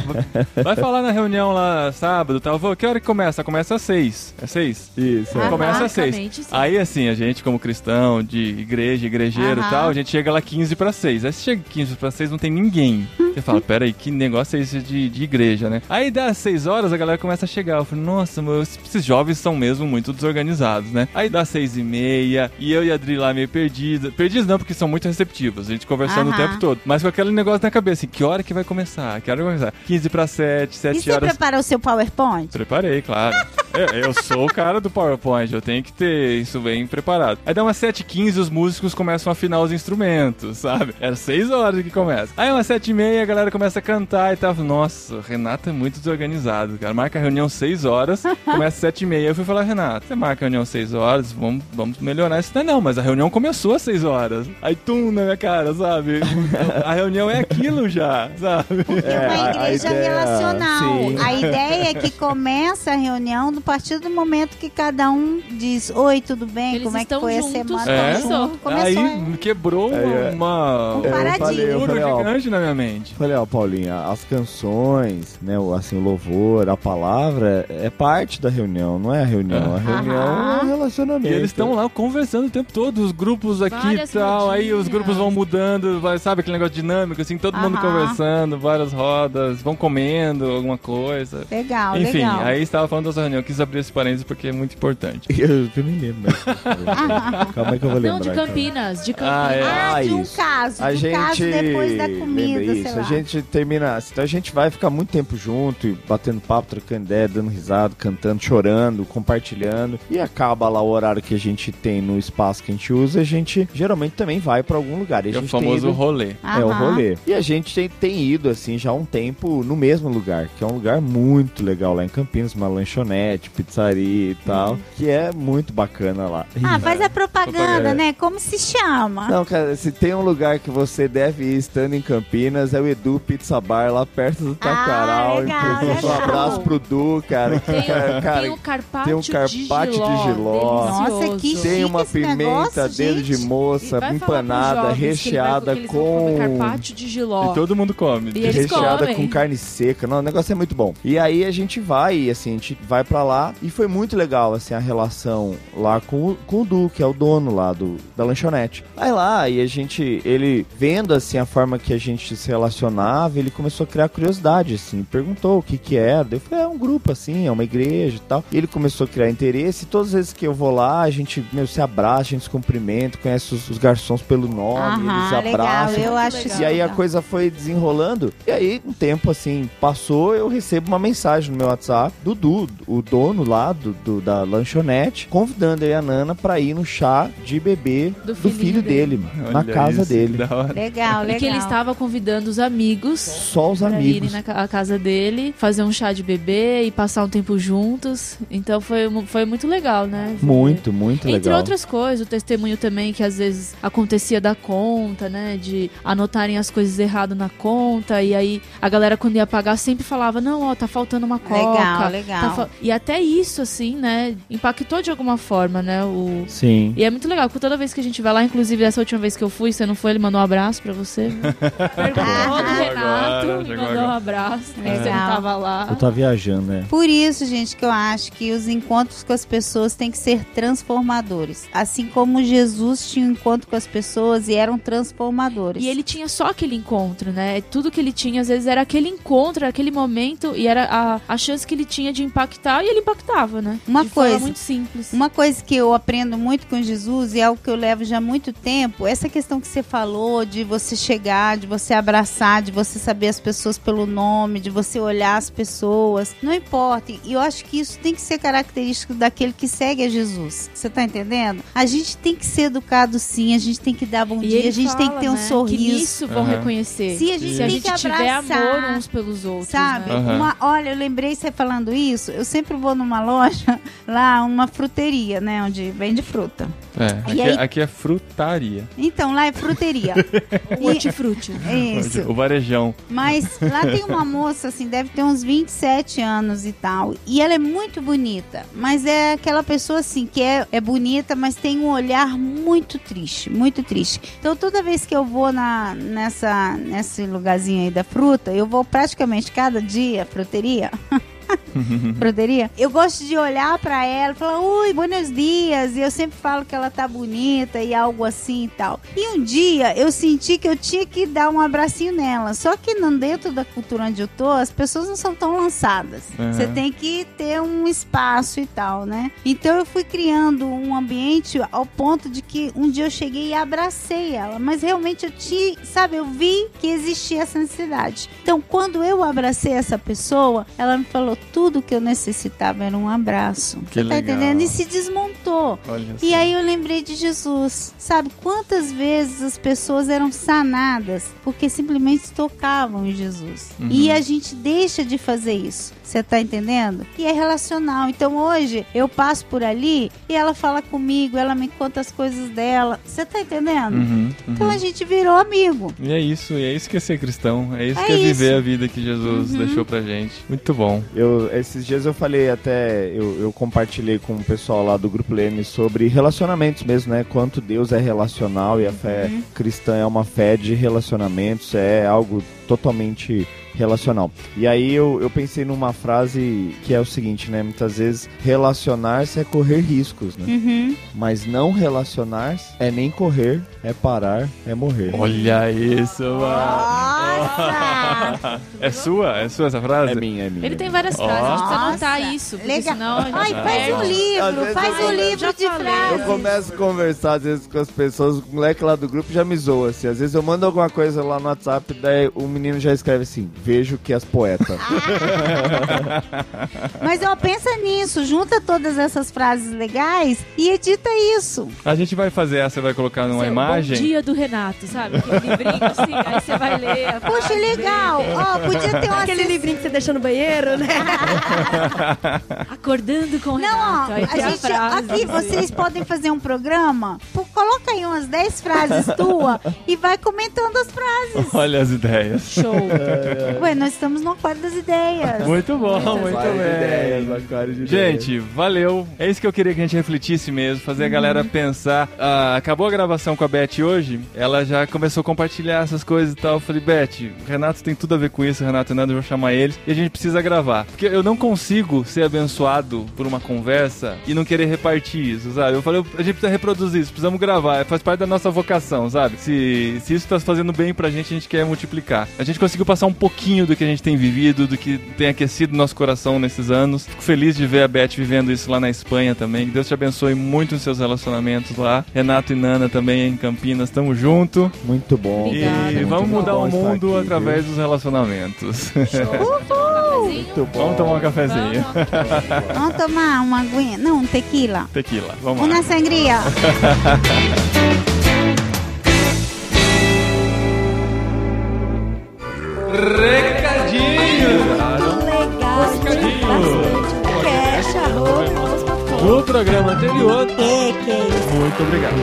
vai falar na reunião lá sábado, tal. Vou, que hora que começa? Começa às seis. É seis? Isso, é. Ah, Começa às seis. sim. Aí, assim, a gente, como cristão, de igreja, igrejeiro e tal, a gente chega lá 15 para 6. Aí você chega 15 para 6, não tem ninguém. Você fala, peraí, que negócio é esse de, de igreja, né? Aí dá 6 horas, a galera começa a chegar. Eu falei, nossa, meu, esses jovens são mesmo muito desorganizados, né? Aí dá 6 e meia, e eu e a Adri lá meio perdidos. Perdidos não, porque são muito receptivos, a gente conversando o tempo todo. Mas com aquele negócio na cabeça, assim, que hora que vai começar? Que hora que vai começar? 15 para 7, 7 E você horas. preparou o seu PowerPoint? Preparei, claro. Eu, eu sou o cara do PowerPoint, eu tenho que ter isso bem preparado. Aí dá umas 7h15 os músicos começam a afinar os instrumentos, sabe? Era 6 horas que começa. Aí umas 7h30 a galera começa a cantar e tal. Nossa, o Renato é muito desorganizado, cara. Marca a reunião 6 horas, começa 7h30. Eu fui falar, Renato, você marca a reunião 6 horas, vamos, vamos melhorar isso. Não, não, mas a reunião começou às 6 horas. Aí tum na minha cara, sabe? A reunião é aquilo já, sabe? É uma a- a igreja ideia- relacional. sim. A ideia é que começa a reunião no partir do momento que cada um diz: Oi, tudo bem? Eles Como é que foi a juntos, semana? É. Junto. Começou. Aí é. quebrou É, é. uma, Um É, paradigma. gigante na minha mente. Falei, ó, Paulinha, as canções, né, o, assim, o louvor, a palavra é parte da reunião, não é a reunião. A reunião é Aham. o relacionamento. E eles estão lá conversando o tempo todo, os grupos aqui e tal, aí os grupos vão mudando, vai, sabe aquele negócio dinâmico, assim, todo mundo Aham. conversando, várias rodas, vão comendo alguma coisa. Legal, Enfim, legal. aí estava falando dessa reunião, eu quis abrir esse parênteses porque é muito importante. Eu, eu nem lembro. Calma aí que eu vou lembrar. Não, de. Campinas, de Campinas. Ah, é. Ah, Ah, de um isso. caso, A do gente caso depois da lembra comida, sei isso, lá. a gente termina, então a gente vai ficar muito tempo junto, e batendo papo, trocando ideia, dando risada, cantando, chorando, compartilhando e acaba lá o horário que a gente tem no espaço que a gente usa, a gente geralmente também vai pra algum lugar. E a É o famoso ido- rolê. É o Aham. rolê. E a gente tem, tem ido, assim, já há um tempo no mesmo lugar, que é um lugar muito legal lá em Campinas, uma lanchonete, pizzaria e tal, que é muito bacana lá. Ah, faz a propaganda, Propaganda. né? Como se chama? Não, cara, se tem um lugar que você deve ir estando em Campinas, é o Edu Pizza Bar, lá perto do Taquaral. Ah, legal, Inclusive, um legal. abraço pro Du, cara. Tem, cara, cara, tem o carpaccio, tem um carpaccio de de jiló. giló. Nossa, que tem uma chique esse negócio, pimenta, dedo de moça, empanada, recheada que com carpaccio de giló. E todo mundo come. E eles recheada comem. com carne seca. Não, o negócio é muito bom. E aí a gente vai, e assim, a gente vai pra lá e foi muito legal, assim, a relação lá com, o- com o Du, que é o dono lá do, da lanchonete. Aí lá, e a gente, ele vendo, assim, a forma que a gente se relacionava, ele começou a criar curiosidade, assim, perguntou o que que era. Eu falei, é um grupo, assim, é uma igreja e tal. E ele começou a criar interesse e todas as vezes que eu vou lá, a gente, meu, se abraça, a gente se cumprimenta, conhece os, os garçons pelo nome, eles Aham, legal. abraçam. Eu acho legal. isso E aí a legal. coisa foi desenrolando. E aí, um tempo assim, passou, eu recebo uma mensagem no meu WhatsApp do Du, o dono lá do, do- da lanchonete, convidando eu e a Nana pra ir no chá de bebê do, Do filhinho filho dele, na Olha casa isso, dele. Legal, legal. E que ele estava convidando os amigos Só os pra irem amigos. na casa dele, fazer um chá de bebê e passar um tempo juntos. Então foi, foi muito legal, né? Muito, muito Entre legal. outras coisas, o testemunho também que às vezes acontecia da conta, né? De anotarem as coisas erradas na conta. E aí a galera, quando ia pagar, sempre falava: Não, ó, tá faltando uma coca. Legal, legal. tá fa-" E até isso, assim, né? Impactou de alguma forma, né? O... Sim. E é muito legal, porque toda vez que a gente vai lá, inclusive essa última vez que eu fui, você não foi, ele mandou um abraço pra você. viu? Perguntou do Chegou Renato, agora, mandou um abraço. né, Legal. Você não tava lá. Eu tava viajando, né? Por isso, gente, que eu acho que os encontros com as pessoas têm que ser transformadores. Assim como Jesus tinha um encontro com as pessoas e eram transformadores. E ele tinha só aquele encontro, né? Tudo que ele tinha, às vezes, era aquele encontro, era aquele momento, e era a, a chance que ele tinha de impactar, e ele impactava, né? Uma de forma coisa, muito simples. Uma coisa que eu aprendo muito com Jesus e é algo que eu levo já há muito tempo, essa questão que você falou de você chegar, de você abraçar, de você saber as pessoas pelo nome, de você olhar as pessoas, não importa. E eu acho que isso tem que ser característico daquele que segue a Jesus. Você tá entendendo? A gente tem que ser educado sim, a gente tem que dar bom E dia, ele a gente tem que fala, ter um né, Que sorriso. nisso vão Aham. reconhecer. Se a gente Se a tem gente que tiver abraçar, amor uns pelos outros, Sabe? né? Aham. Uma, olha, eu lembrei você falando isso. Eu sempre vou vou numa loja, lá, uma fruteria, né? Onde vende fruta. É, aqui, E aí- é, aqui é frutaria. Então, lá é fruteria. Hortifruti. Isso. O varejão. Mas lá tem uma moça, assim, deve ter uns 27 anos e tal. E ela é muito bonita. Mas é aquela pessoa, assim, que é, é bonita, mas tem um olhar muito triste. Muito triste. Então, toda vez que eu vou na, nessa, nesse lugarzinho aí da fruta, eu vou praticamente cada dia à fruteria. fruteria, eu gosto de olhar pra ela e falar, ui, buenos dias, e eu sempre falo que ela tá bonita e algo assim e tal. E um dia eu senti que eu tinha que dar um abracinho nela, só que dentro da cultura onde eu tô, as pessoas não são tão lançadas. Uhum. Você tem que ter um espaço e tal, né? Então eu fui criando um ambiente ao ponto de que um dia eu cheguei e abracei ela, mas realmente eu tinha, sabe, eu vi que existia essa necessidade. Então quando eu abracei essa pessoa, ela me falou tudo que eu necessitava era um abraço. Que Você tá legal. entendendo? E se desmontou. Olha E aí eu lembrei de Jesus. Sabe quantas vezes as pessoas eram sanadas porque simplesmente tocavam em Jesus. Uhum. E a gente deixa de fazer isso. Você tá entendendo? E é relacional. Então hoje eu passo por ali e ela fala comigo, ela me conta as coisas dela. Você tá entendendo? Uhum, Então uhum. a gente virou amigo. E é isso, e é isso que é ser cristão. É isso É que é viver isso. a vida que Jesus Uhum. deixou pra gente. Muito bom. Eu, esses dias eu falei até, eu, eu compartilhei com o pessoal lá do Grupo Leme sobre relacionamentos mesmo, né? Quanto Deus é relacional e a fé cristã é uma fé de relacionamentos, é algo totalmente relacional. E aí eu, eu pensei numa frase que é o seguinte, né? Muitas vezes relacionar-se é correr riscos, né? Uhum. Mas não relacionar-se é nem correr, é parar, é morrer. Olha isso, mano. Nossa! É sua? É sua essa frase? É minha, é minha. Ele tem várias frases, a gente precisa anotar isso, porque legal. senão a gente Ai, faz um livro, faz um livro de falei. Eu frases. começo a conversar às vezes com as pessoas, o moleque lá do grupo já me zoa, assim. Às vezes eu mando alguma coisa lá no WhatsApp, daí o menino já escreve assim, vejo que as poetas. Mas ó, pensa nisso, junta todas essas frases legais e edita isso. A gente vai fazer essa, vai colocar numa Seu imagem. Bom dia do Renato, sabe? Aquele livrinho assim, aí você vai ler. a Poxa, legal. Ó, podia ter uma Aquele sessão- livrinho que você deixa no banheiro, né? Acordando com o Não, Renato. ó, aí a a gente, frase. aqui vocês podem fazer um programa, coloca aí umas 10 frases tua e vai comentando as frases. Olha as ideias. Show. Ué, nós estamos no aquário das ideias. Muito bom, muito ideias, bem. aquário de ideias. Gente, valeu. É isso que eu queria que a gente refletisse mesmo, fazer a galera pensar. Ah, acabou a gravação com a Beth hoje, ela já começou a compartilhar essas coisas e tal. Eu falei, Beth, o Renato tem tudo a ver com isso, o Renato e Nando, eu vou chamar eles e a gente precisa gravar. Porque eu não consigo ser abençoado por uma conversa e não querer repartir isso, sabe? Eu falei, a gente precisa reproduzir isso, precisamos gravar, faz parte da nossa vocação, sabe? Se, se isso tá fazendo bem pra gente, a gente quer multiplicar. A gente conseguiu passar um pouquinho do que a gente tem vivido, do que tem aquecido nosso coração nesses anos. Fico feliz de ver a Beth vivendo isso lá na Espanha também. Que Deus te abençoe muito nos seus relacionamentos lá. Renato e Nana também em Campinas, tamo junto. Muito bom. E Muito vamos mudar o mundo aqui, através viu? dos relacionamentos. Muito bom. vamos tomar um cafezinho. Vamos tomar uma aguinha? Não, um tequila. Tequila, vamos Uma lá. sangria. Recadinho! Legal. Bastante. Cash, arroba, No programa anterior, Que que é isso? muito obrigado.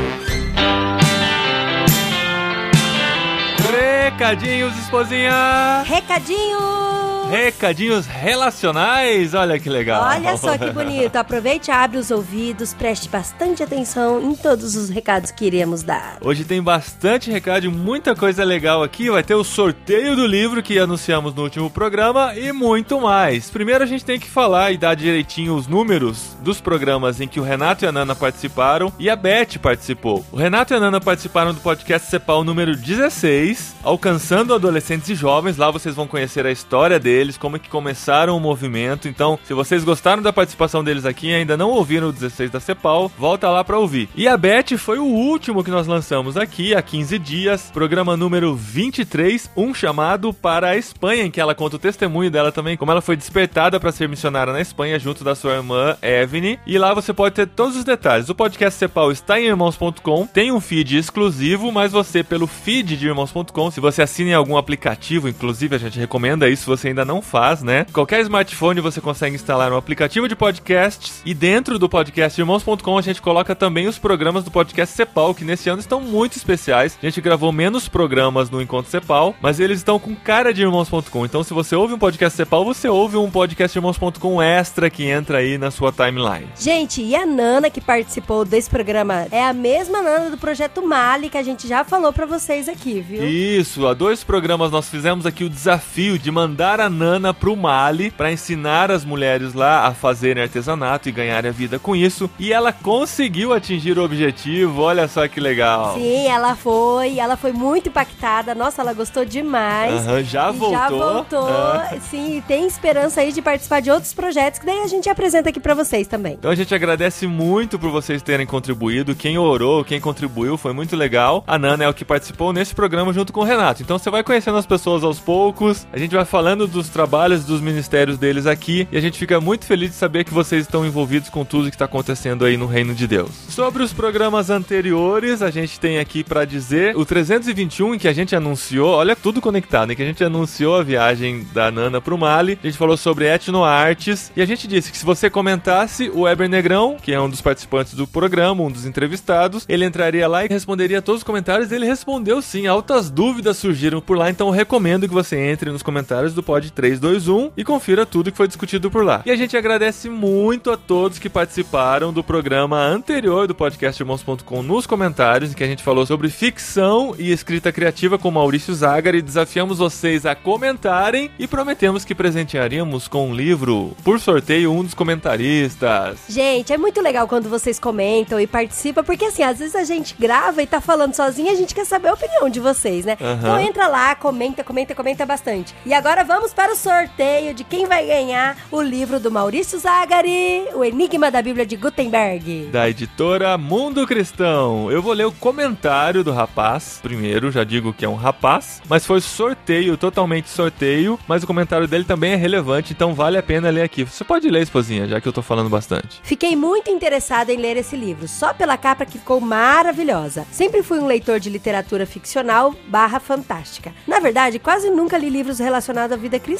Recadinhos, esposinha! Recadinho! Recadinhos relacionais, olha que legal. Olha só que bonito. Aproveite, abre os ouvidos, preste bastante atenção em todos os recados que iremos dar. Hoje tem bastante recado muita coisa legal aqui. Vai ter o sorteio do livro que anunciamos no último programa e muito mais. Primeiro a gente tem que falar e dar direitinho os números dos programas em que o Renato e a Nana participaram e a Beth participou. O Renato e a Nana participaram do podcast Cepal número 16, Alcançando Adolescentes e Jovens. Lá vocês vão conhecer a história deles, como é que começaram o movimento. Então, se vocês gostaram da participação deles aqui e ainda não ouviram o 16 da Cepal, volta lá pra ouvir. E a Beth foi o último que nós lançamos aqui há 15 dias, programa número 23, um chamado para a Espanha, em que ela conta o testemunho dela também, como ela foi despertada para ser missionária na Espanha junto da sua irmã Evne. E lá você pode ter todos os detalhes. O podcast Cepal está em irmãos.com, tem um feed exclusivo, mas você pelo feed de irmãos.com, se você assina em algum aplicativo, inclusive a gente recomenda isso, se você ainda não não faz, né? Qualquer smartphone você consegue instalar um aplicativo de podcasts e dentro do podcast irmãos.com a gente coloca também os programas do podcast Cepal, que nesse ano estão muito especiais. A gente gravou menos programas no Encontro Cepal, mas eles estão com cara de irmãos.com. Então se você ouve um podcast Cepal, você ouve um podcast irmãos.com extra que entra aí na sua timeline. Gente, e a Nana que participou desse programa é a mesma Nana do Projeto Mali que a gente já falou pra vocês aqui, viu? Isso, há dois programas nós fizemos aqui o desafio de mandar a Nana pro Mali para ensinar as mulheres lá a fazerem artesanato e ganharem a vida com isso. E ela conseguiu atingir o objetivo, olha só que legal. Sim, ela foi, ela foi muito impactada. Nossa, ela gostou demais. Aham, já voltou. Já voltou, Ah. sim, e tem esperança aí de participar de outros projetos que daí a gente apresenta aqui pra vocês também. Então a gente agradece muito por vocês terem contribuído. Quem orou, quem contribuiu, foi muito legal. A Nana é o que participou nesse programa junto com o Renato. Então você vai conhecendo as pessoas aos poucos. A gente vai falando dos trabalhos, dos ministérios deles aqui. E a gente fica muito feliz de saber que vocês estão envolvidos com tudo que está acontecendo aí no Reino de Deus. Sobre os programas anteriores, a gente tem aqui pra dizer o 321 em que a gente anunciou, olha tudo conectado, em que a gente anunciou a viagem da Nana pro Mali. A gente falou sobre etnoartes e a gente disse que se você comentasse, o Weber Negrão, que é um dos participantes do programa, um dos entrevistados, ele entraria lá e responderia todos os comentários. Ele respondeu sim, altas dúvidas surgiram por lá, então recomendo que você entre nos comentários do Pod 321 e confira tudo que foi discutido por lá. E a gente agradece muito a todos que participaram do programa anterior do podcast Irmãos.com nos comentários, em que a gente falou sobre ficção e escrita criativa com Maurício Zagari. Desafiamos vocês a comentarem e prometemos que presentearíamos com um livro por sorteio um dos comentaristas. Gente, é muito legal quando vocês comentam e participam, porque assim, às vezes a gente grava e tá falando sozinho e a gente quer saber a opinião de vocês, né? Aham. Então entra lá, comenta, comenta, comenta bastante. E agora vamos para o sorteio de quem vai ganhar o livro do Maurício Zagari, O Enigma da Bíblia de Gutenberg. Da editora Mundo Cristão. Eu vou ler o comentário do rapaz. Primeiro, já digo que é um rapaz, mas foi sorteio, totalmente sorteio. Mas o comentário dele também é relevante, então vale a pena ler aqui. Você pode ler, esposinha, já que eu tô falando bastante. Fiquei muito interessada em ler esse livro, só pela capa que ficou maravilhosa. Sempre fui um leitor de literatura ficcional barra fantástica. Na verdade, quase nunca li livros relacionados à vida cristã,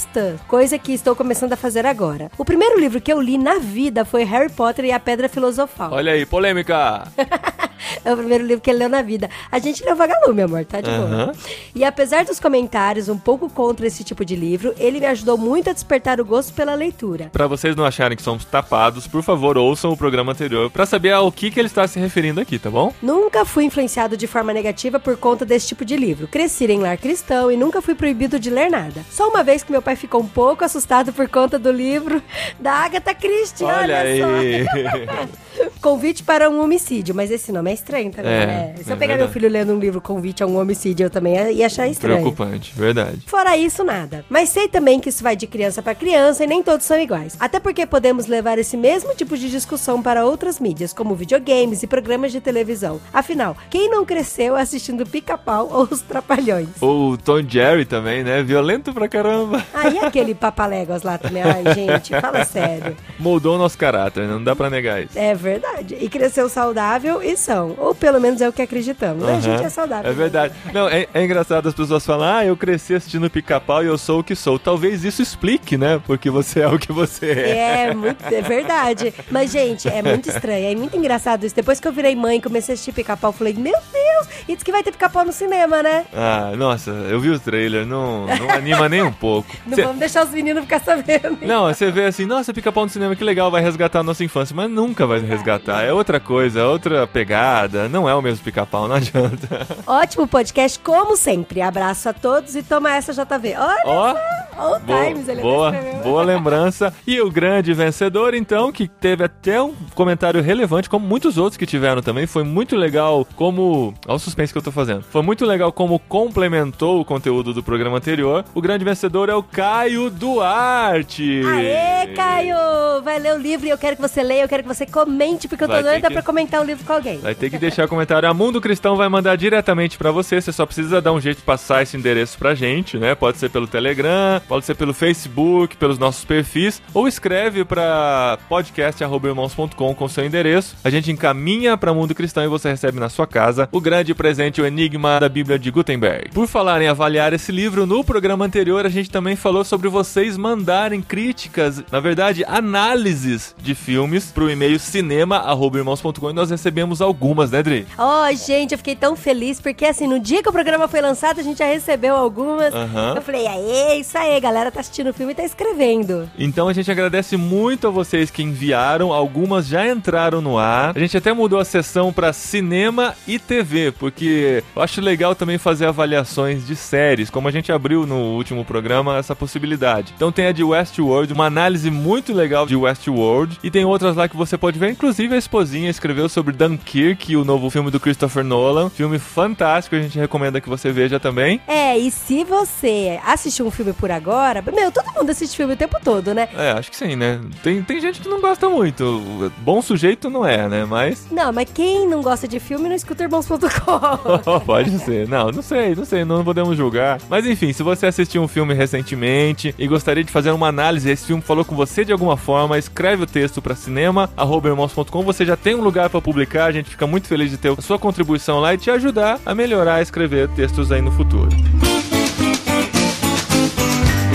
coisa que estou começando a fazer agora. O primeiro livro que eu li na vida foi Harry Potter e a Pedra Filosofal. Olha aí, polêmica! É o primeiro livro que ele leu na vida. A gente leu Vagalume, amor, tá de boa. Aham. E apesar dos comentários um pouco contra esse tipo de livro, ele me ajudou muito a despertar o gosto pela leitura. Pra vocês não acharem que somos tapados, por favor, ouçam o programa anterior pra saber ao que, que ele está se referindo aqui, tá bom? Nunca fui influenciado de forma negativa por conta desse tipo de livro. Cresci em lar cristão e nunca fui proibido de ler nada. Só uma vez que meu pai ficou um pouco assustado por conta do livro da Agatha Christie, olha, Olha aí! só. Convite para um homicídio, mas esse nome é estranho também, É, né? Se é eu pegar verdade. meu filho lendo um livro Convite a um homicídio, eu também ia achar estranho. Preocupante, verdade. Fora isso, nada. Mas sei também que isso vai de criança para criança e nem todos são iguais. Até porque podemos levar esse mesmo tipo de discussão para outras mídias, como videogames e programas de televisão. Afinal, quem não cresceu assistindo Pica-Pau ou Os Trapalhões? Ou o Tom Jerry também, né? Violento pra caramba. Aí aquele papaléguas lá também. Ai, gente, fala sério. Moldou o nosso caráter, né? não dá pra negar isso. É verdade. E cresceu saudável e são. Ou pelo menos é o que acreditamos. né? A gente é saudável. É verdade. Não, é, é engraçado as pessoas falam, ah, eu cresci assistindo pica-pau e eu sou o que sou. Talvez isso explique, né? Porque você é o que você é. É, muito, é verdade. Mas, gente, é muito estranho. É muito engraçado isso. Depois que eu virei mãe e comecei a assistir pica-pau, falei, meu Deus! E diz que vai ter pica-pau no cinema, né? Ah, nossa, eu vi o trailer, não, não anima nem um pouco. Não Cê- vamos deixar os meninos ficar sabendo. Não, você vê assim, nossa, pica-pau no cinema, que legal, vai resgatar a nossa infância, mas nunca vai resgatar. É outra coisa, é outra pegada, não é o mesmo pica-pau, não adianta. Ótimo podcast, como sempre. Abraço a todos e toma essa JV. Olha Ó, All boa, Times, ele boa, boa lembrança. E o grande vencedor, então, que teve até um comentário relevante, como muitos outros que tiveram também, foi muito legal como... Olha o suspense que eu tô fazendo. Foi muito legal como complementou o conteúdo do programa anterior. O grande vencedor é o Caio Duarte. Aê, Caio! Vai ler o livro e eu quero que você leia, eu quero que você comente, porque eu tô doida que- pra comentar o livro com alguém. Vai ter que deixar o comentário. A Mundo Cristão vai mandar diretamente pra você. Você só precisa dar um jeito de passar esse endereço pra gente, né? Pode ser pelo Telegram, pode ser pelo Facebook, pelos nossos perfis, ou escreve para podcast.irmãos.com com seu endereço. A gente encaminha para Mundo Cristão e você recebe na sua casa o grande presente, o Enigma da Bíblia de Gutenberg. Por falar em avaliar esse livro, no programa anterior a gente também falou sobre vocês mandarem críticas, na verdade, análises de filmes pro e-mail cinema.irmãos.com e nós recebemos algumas, né, Dri? Ó, gente, eu fiquei tão feliz porque assim, no dia que o programa foi lançado, a gente já recebeu algumas. Aham. Eu falei, aê, isso aí, galera tá assistindo o filme e tá escrevendo. Então a gente agradece muito a vocês que enviaram, algumas já entraram no ar. A gente até mudou a sessão para cinema e TV, porque eu acho legal também fazer avaliações de séries, como a gente abriu no último programa essa possibilidade. Então tem a de Westworld, uma análise muito legal de Westworld, e tem outras lá que você pode ver, inclusive a esposinha escreveu sobre Dunkirk, o novo filme do Christopher Nolan, filme fantástico, a gente recomenda que você veja também. É, e se você assistiu um filme por agora, meu, todo mundo assiste filme o tempo todo, né? É, acho que sim, né? Tem, tem gente que não gosta muito. Bom sujeito não é, né? Mas Não, mas quem não gosta de filme não escuta irmãos.com. Pode ser. Não, não sei, não sei, não podemos julgar. Mas enfim, se você assistiu um filme recentemente e gostaria de fazer uma análise, esse filme falou com você de alguma forma, escreve o texto para cinema@irmãos.com. Você já tem um lugar para publicar, a gente fica muito feliz de ter a sua contribuição lá e te ajudar a melhorar a escrever textos aí no futuro.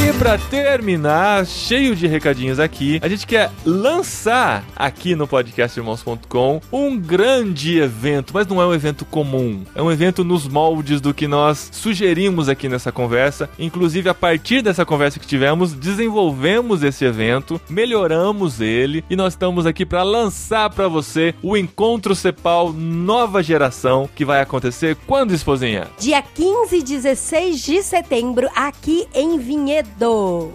E pra terminar, cheio de recadinhos aqui, a gente quer lançar aqui no podcastirmãos.com um grande evento, mas não é um evento comum. É um evento nos moldes do que nós sugerimos aqui nessa conversa. Inclusive, a partir dessa conversa que tivemos, desenvolvemos esse evento, melhoramos ele e nós estamos aqui para lançar para você o Encontro Cepal Nova Geração, que vai acontecer quando, esposinha? Dia 15 e 16 de setembro, aqui em Vinhedo.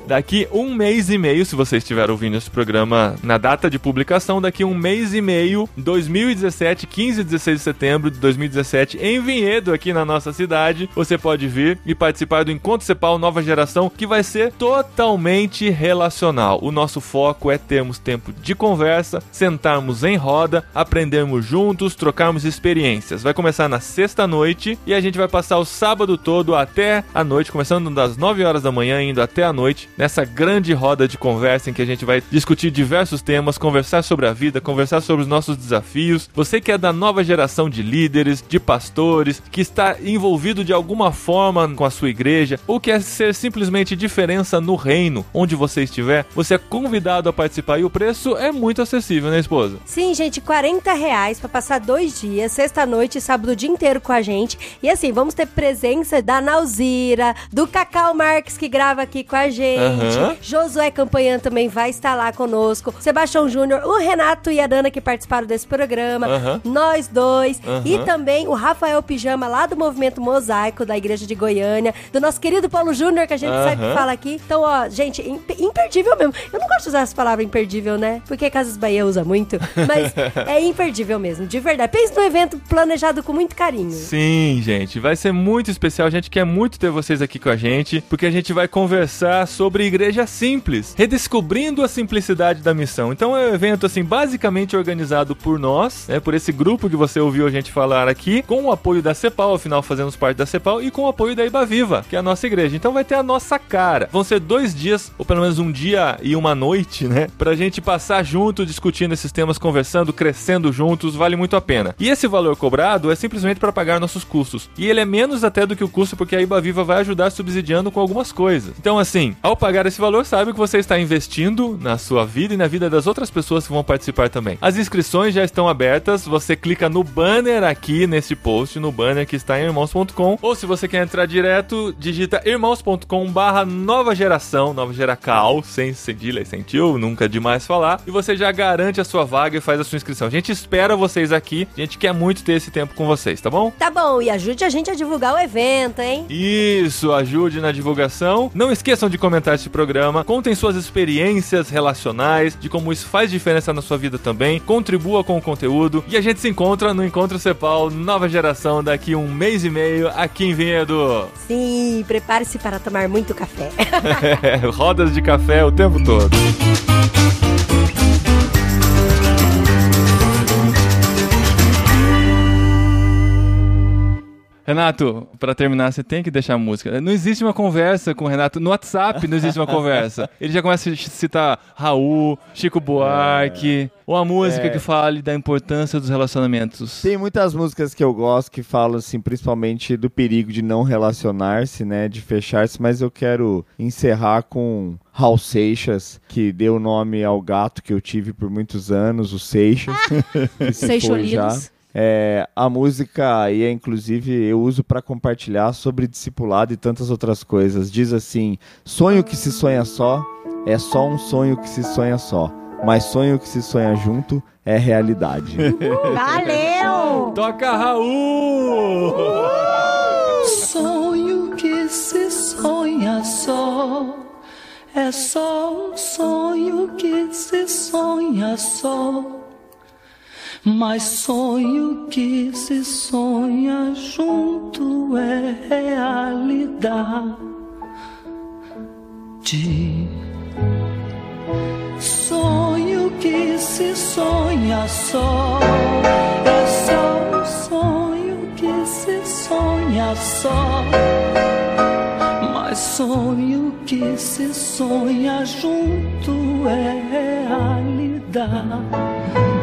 Daqui um mês e meio, se você estiver ouvindo esse programa na data de publicação, daqui um mês e meio, 2017, 15 e 16 de setembro de 2017, em Vinhedo, aqui na nossa cidade, você pode vir e participar do Encontro Cepal Nova Geração, que vai ser totalmente relacional. O nosso foco é termos tempo de conversa, sentarmos em roda, aprendermos juntos, trocarmos experiências. Vai começar na sexta noite e a gente vai passar o sábado todo até a noite, começando das 9 horas da manhã, indo até a noite, nessa grande roda de conversa em que a gente vai discutir diversos temas, conversar sobre a vida, conversar sobre os nossos desafios. Você que é da nova geração de líderes, de pastores, que está envolvido de alguma forma com a sua igreja, ou quer ser simplesmente diferença no reino, onde você estiver, você é convidado a participar e o preço é muito acessível, né, esposa? Sim, gente, 40 reais pra passar dois dias, sexta-noite e sábado o dia inteiro com a gente. E assim, vamos ter presença da Nauzira, do Cacau Marques, que grava aqui com a gente. Aham. Josué Campanhã também vai estar lá conosco. Sebastião Júnior, o Renato e a Dana que participaram desse programa. Aham. Nós dois. Aham. E também o Rafael Pijama, lá do Movimento Mosaico, da Igreja de Goiânia. Do nosso querido Paulo Júnior, que a gente sempre fala aqui. Então, ó, gente, imp- imperdível mesmo. Eu não gosto de usar essa palavra imperdível, né? Porque Casas Bahia usa muito. Mas é imperdível mesmo, de verdade. Pense num evento planejado com muito carinho. Sim, gente, vai ser muito especial. A gente quer muito ter vocês aqui com a gente, porque a gente vai conversar sobre igreja simples, redescobrindo a simplicidade da missão. Então é um evento assim basicamente organizado por nós, né, por esse grupo que você ouviu a gente falar aqui, com o apoio da Cepal, afinal fazemos parte da Cepal e com o apoio da Iba Viva, que é a nossa igreja. Então vai ter a nossa cara. Vão ser dois dias ou pelo menos um dia e uma noite, né, pra gente passar junto discutindo esses temas, conversando, crescendo juntos, vale muito a pena. E esse valor cobrado é simplesmente para pagar nossos custos. E ele é menos até do que o custo porque a Iba Viva vai ajudar subsidiando com algumas coisas. Então, assim, ao pagar esse valor, sabe que você está investindo na sua vida e na vida das outras pessoas que vão participar também. As inscrições já estão abertas, você clica no banner aqui nesse post, no banner que está em irmãos.com, ou se você quer entrar direto, digita irmãos.com barra nova geração, nova geracal, sem cedilha e sem tio, nunca é demais falar, e você já garante a sua vaga e faz a sua inscrição. A gente espera vocês aqui, a gente quer muito ter esse tempo com vocês, tá bom? Tá bom, e ajude a gente a divulgar o evento, hein? Isso, ajude na divulgação. Não esqueçam de comentar esse programa. Contem suas experiências relacionais, de como isso faz diferença na sua vida também. Contribua com o conteúdo. E a gente se encontra no Encontro Cepal Nova Geração daqui um mês e meio aqui em Vinhedo. Sim, prepare-se para tomar muito café. Rodas de café o tempo todo. Renato, pra terminar, você tem que deixar a música. Não existe uma conversa com o Renato. No WhatsApp não existe uma conversa. Ele já começa a citar Raul, Chico Buarque, ou a música É. que fale da importância dos relacionamentos. Tem muitas músicas que eu gosto que falam, assim, principalmente do perigo de não relacionar-se, né? De fechar-se, mas eu quero encerrar com Raul Seixas, que deu nome ao gato que eu tive por muitos anos, o Seixas. Seixolinos. É, a música aí, é, inclusive, eu uso para compartilhar sobre discipulado e tantas outras coisas. Diz assim: sonho que se sonha só é só um sonho que se sonha só, mas sonho que se sonha junto é realidade. Valeu! Toca Raul! Sonho que se sonha só. É só um sonho que se sonha só. Mas sonho que se sonha junto é realidade. Sonho que se sonha só. É só um sonho que se sonha só. Mas sonho que se sonha junto é realidade.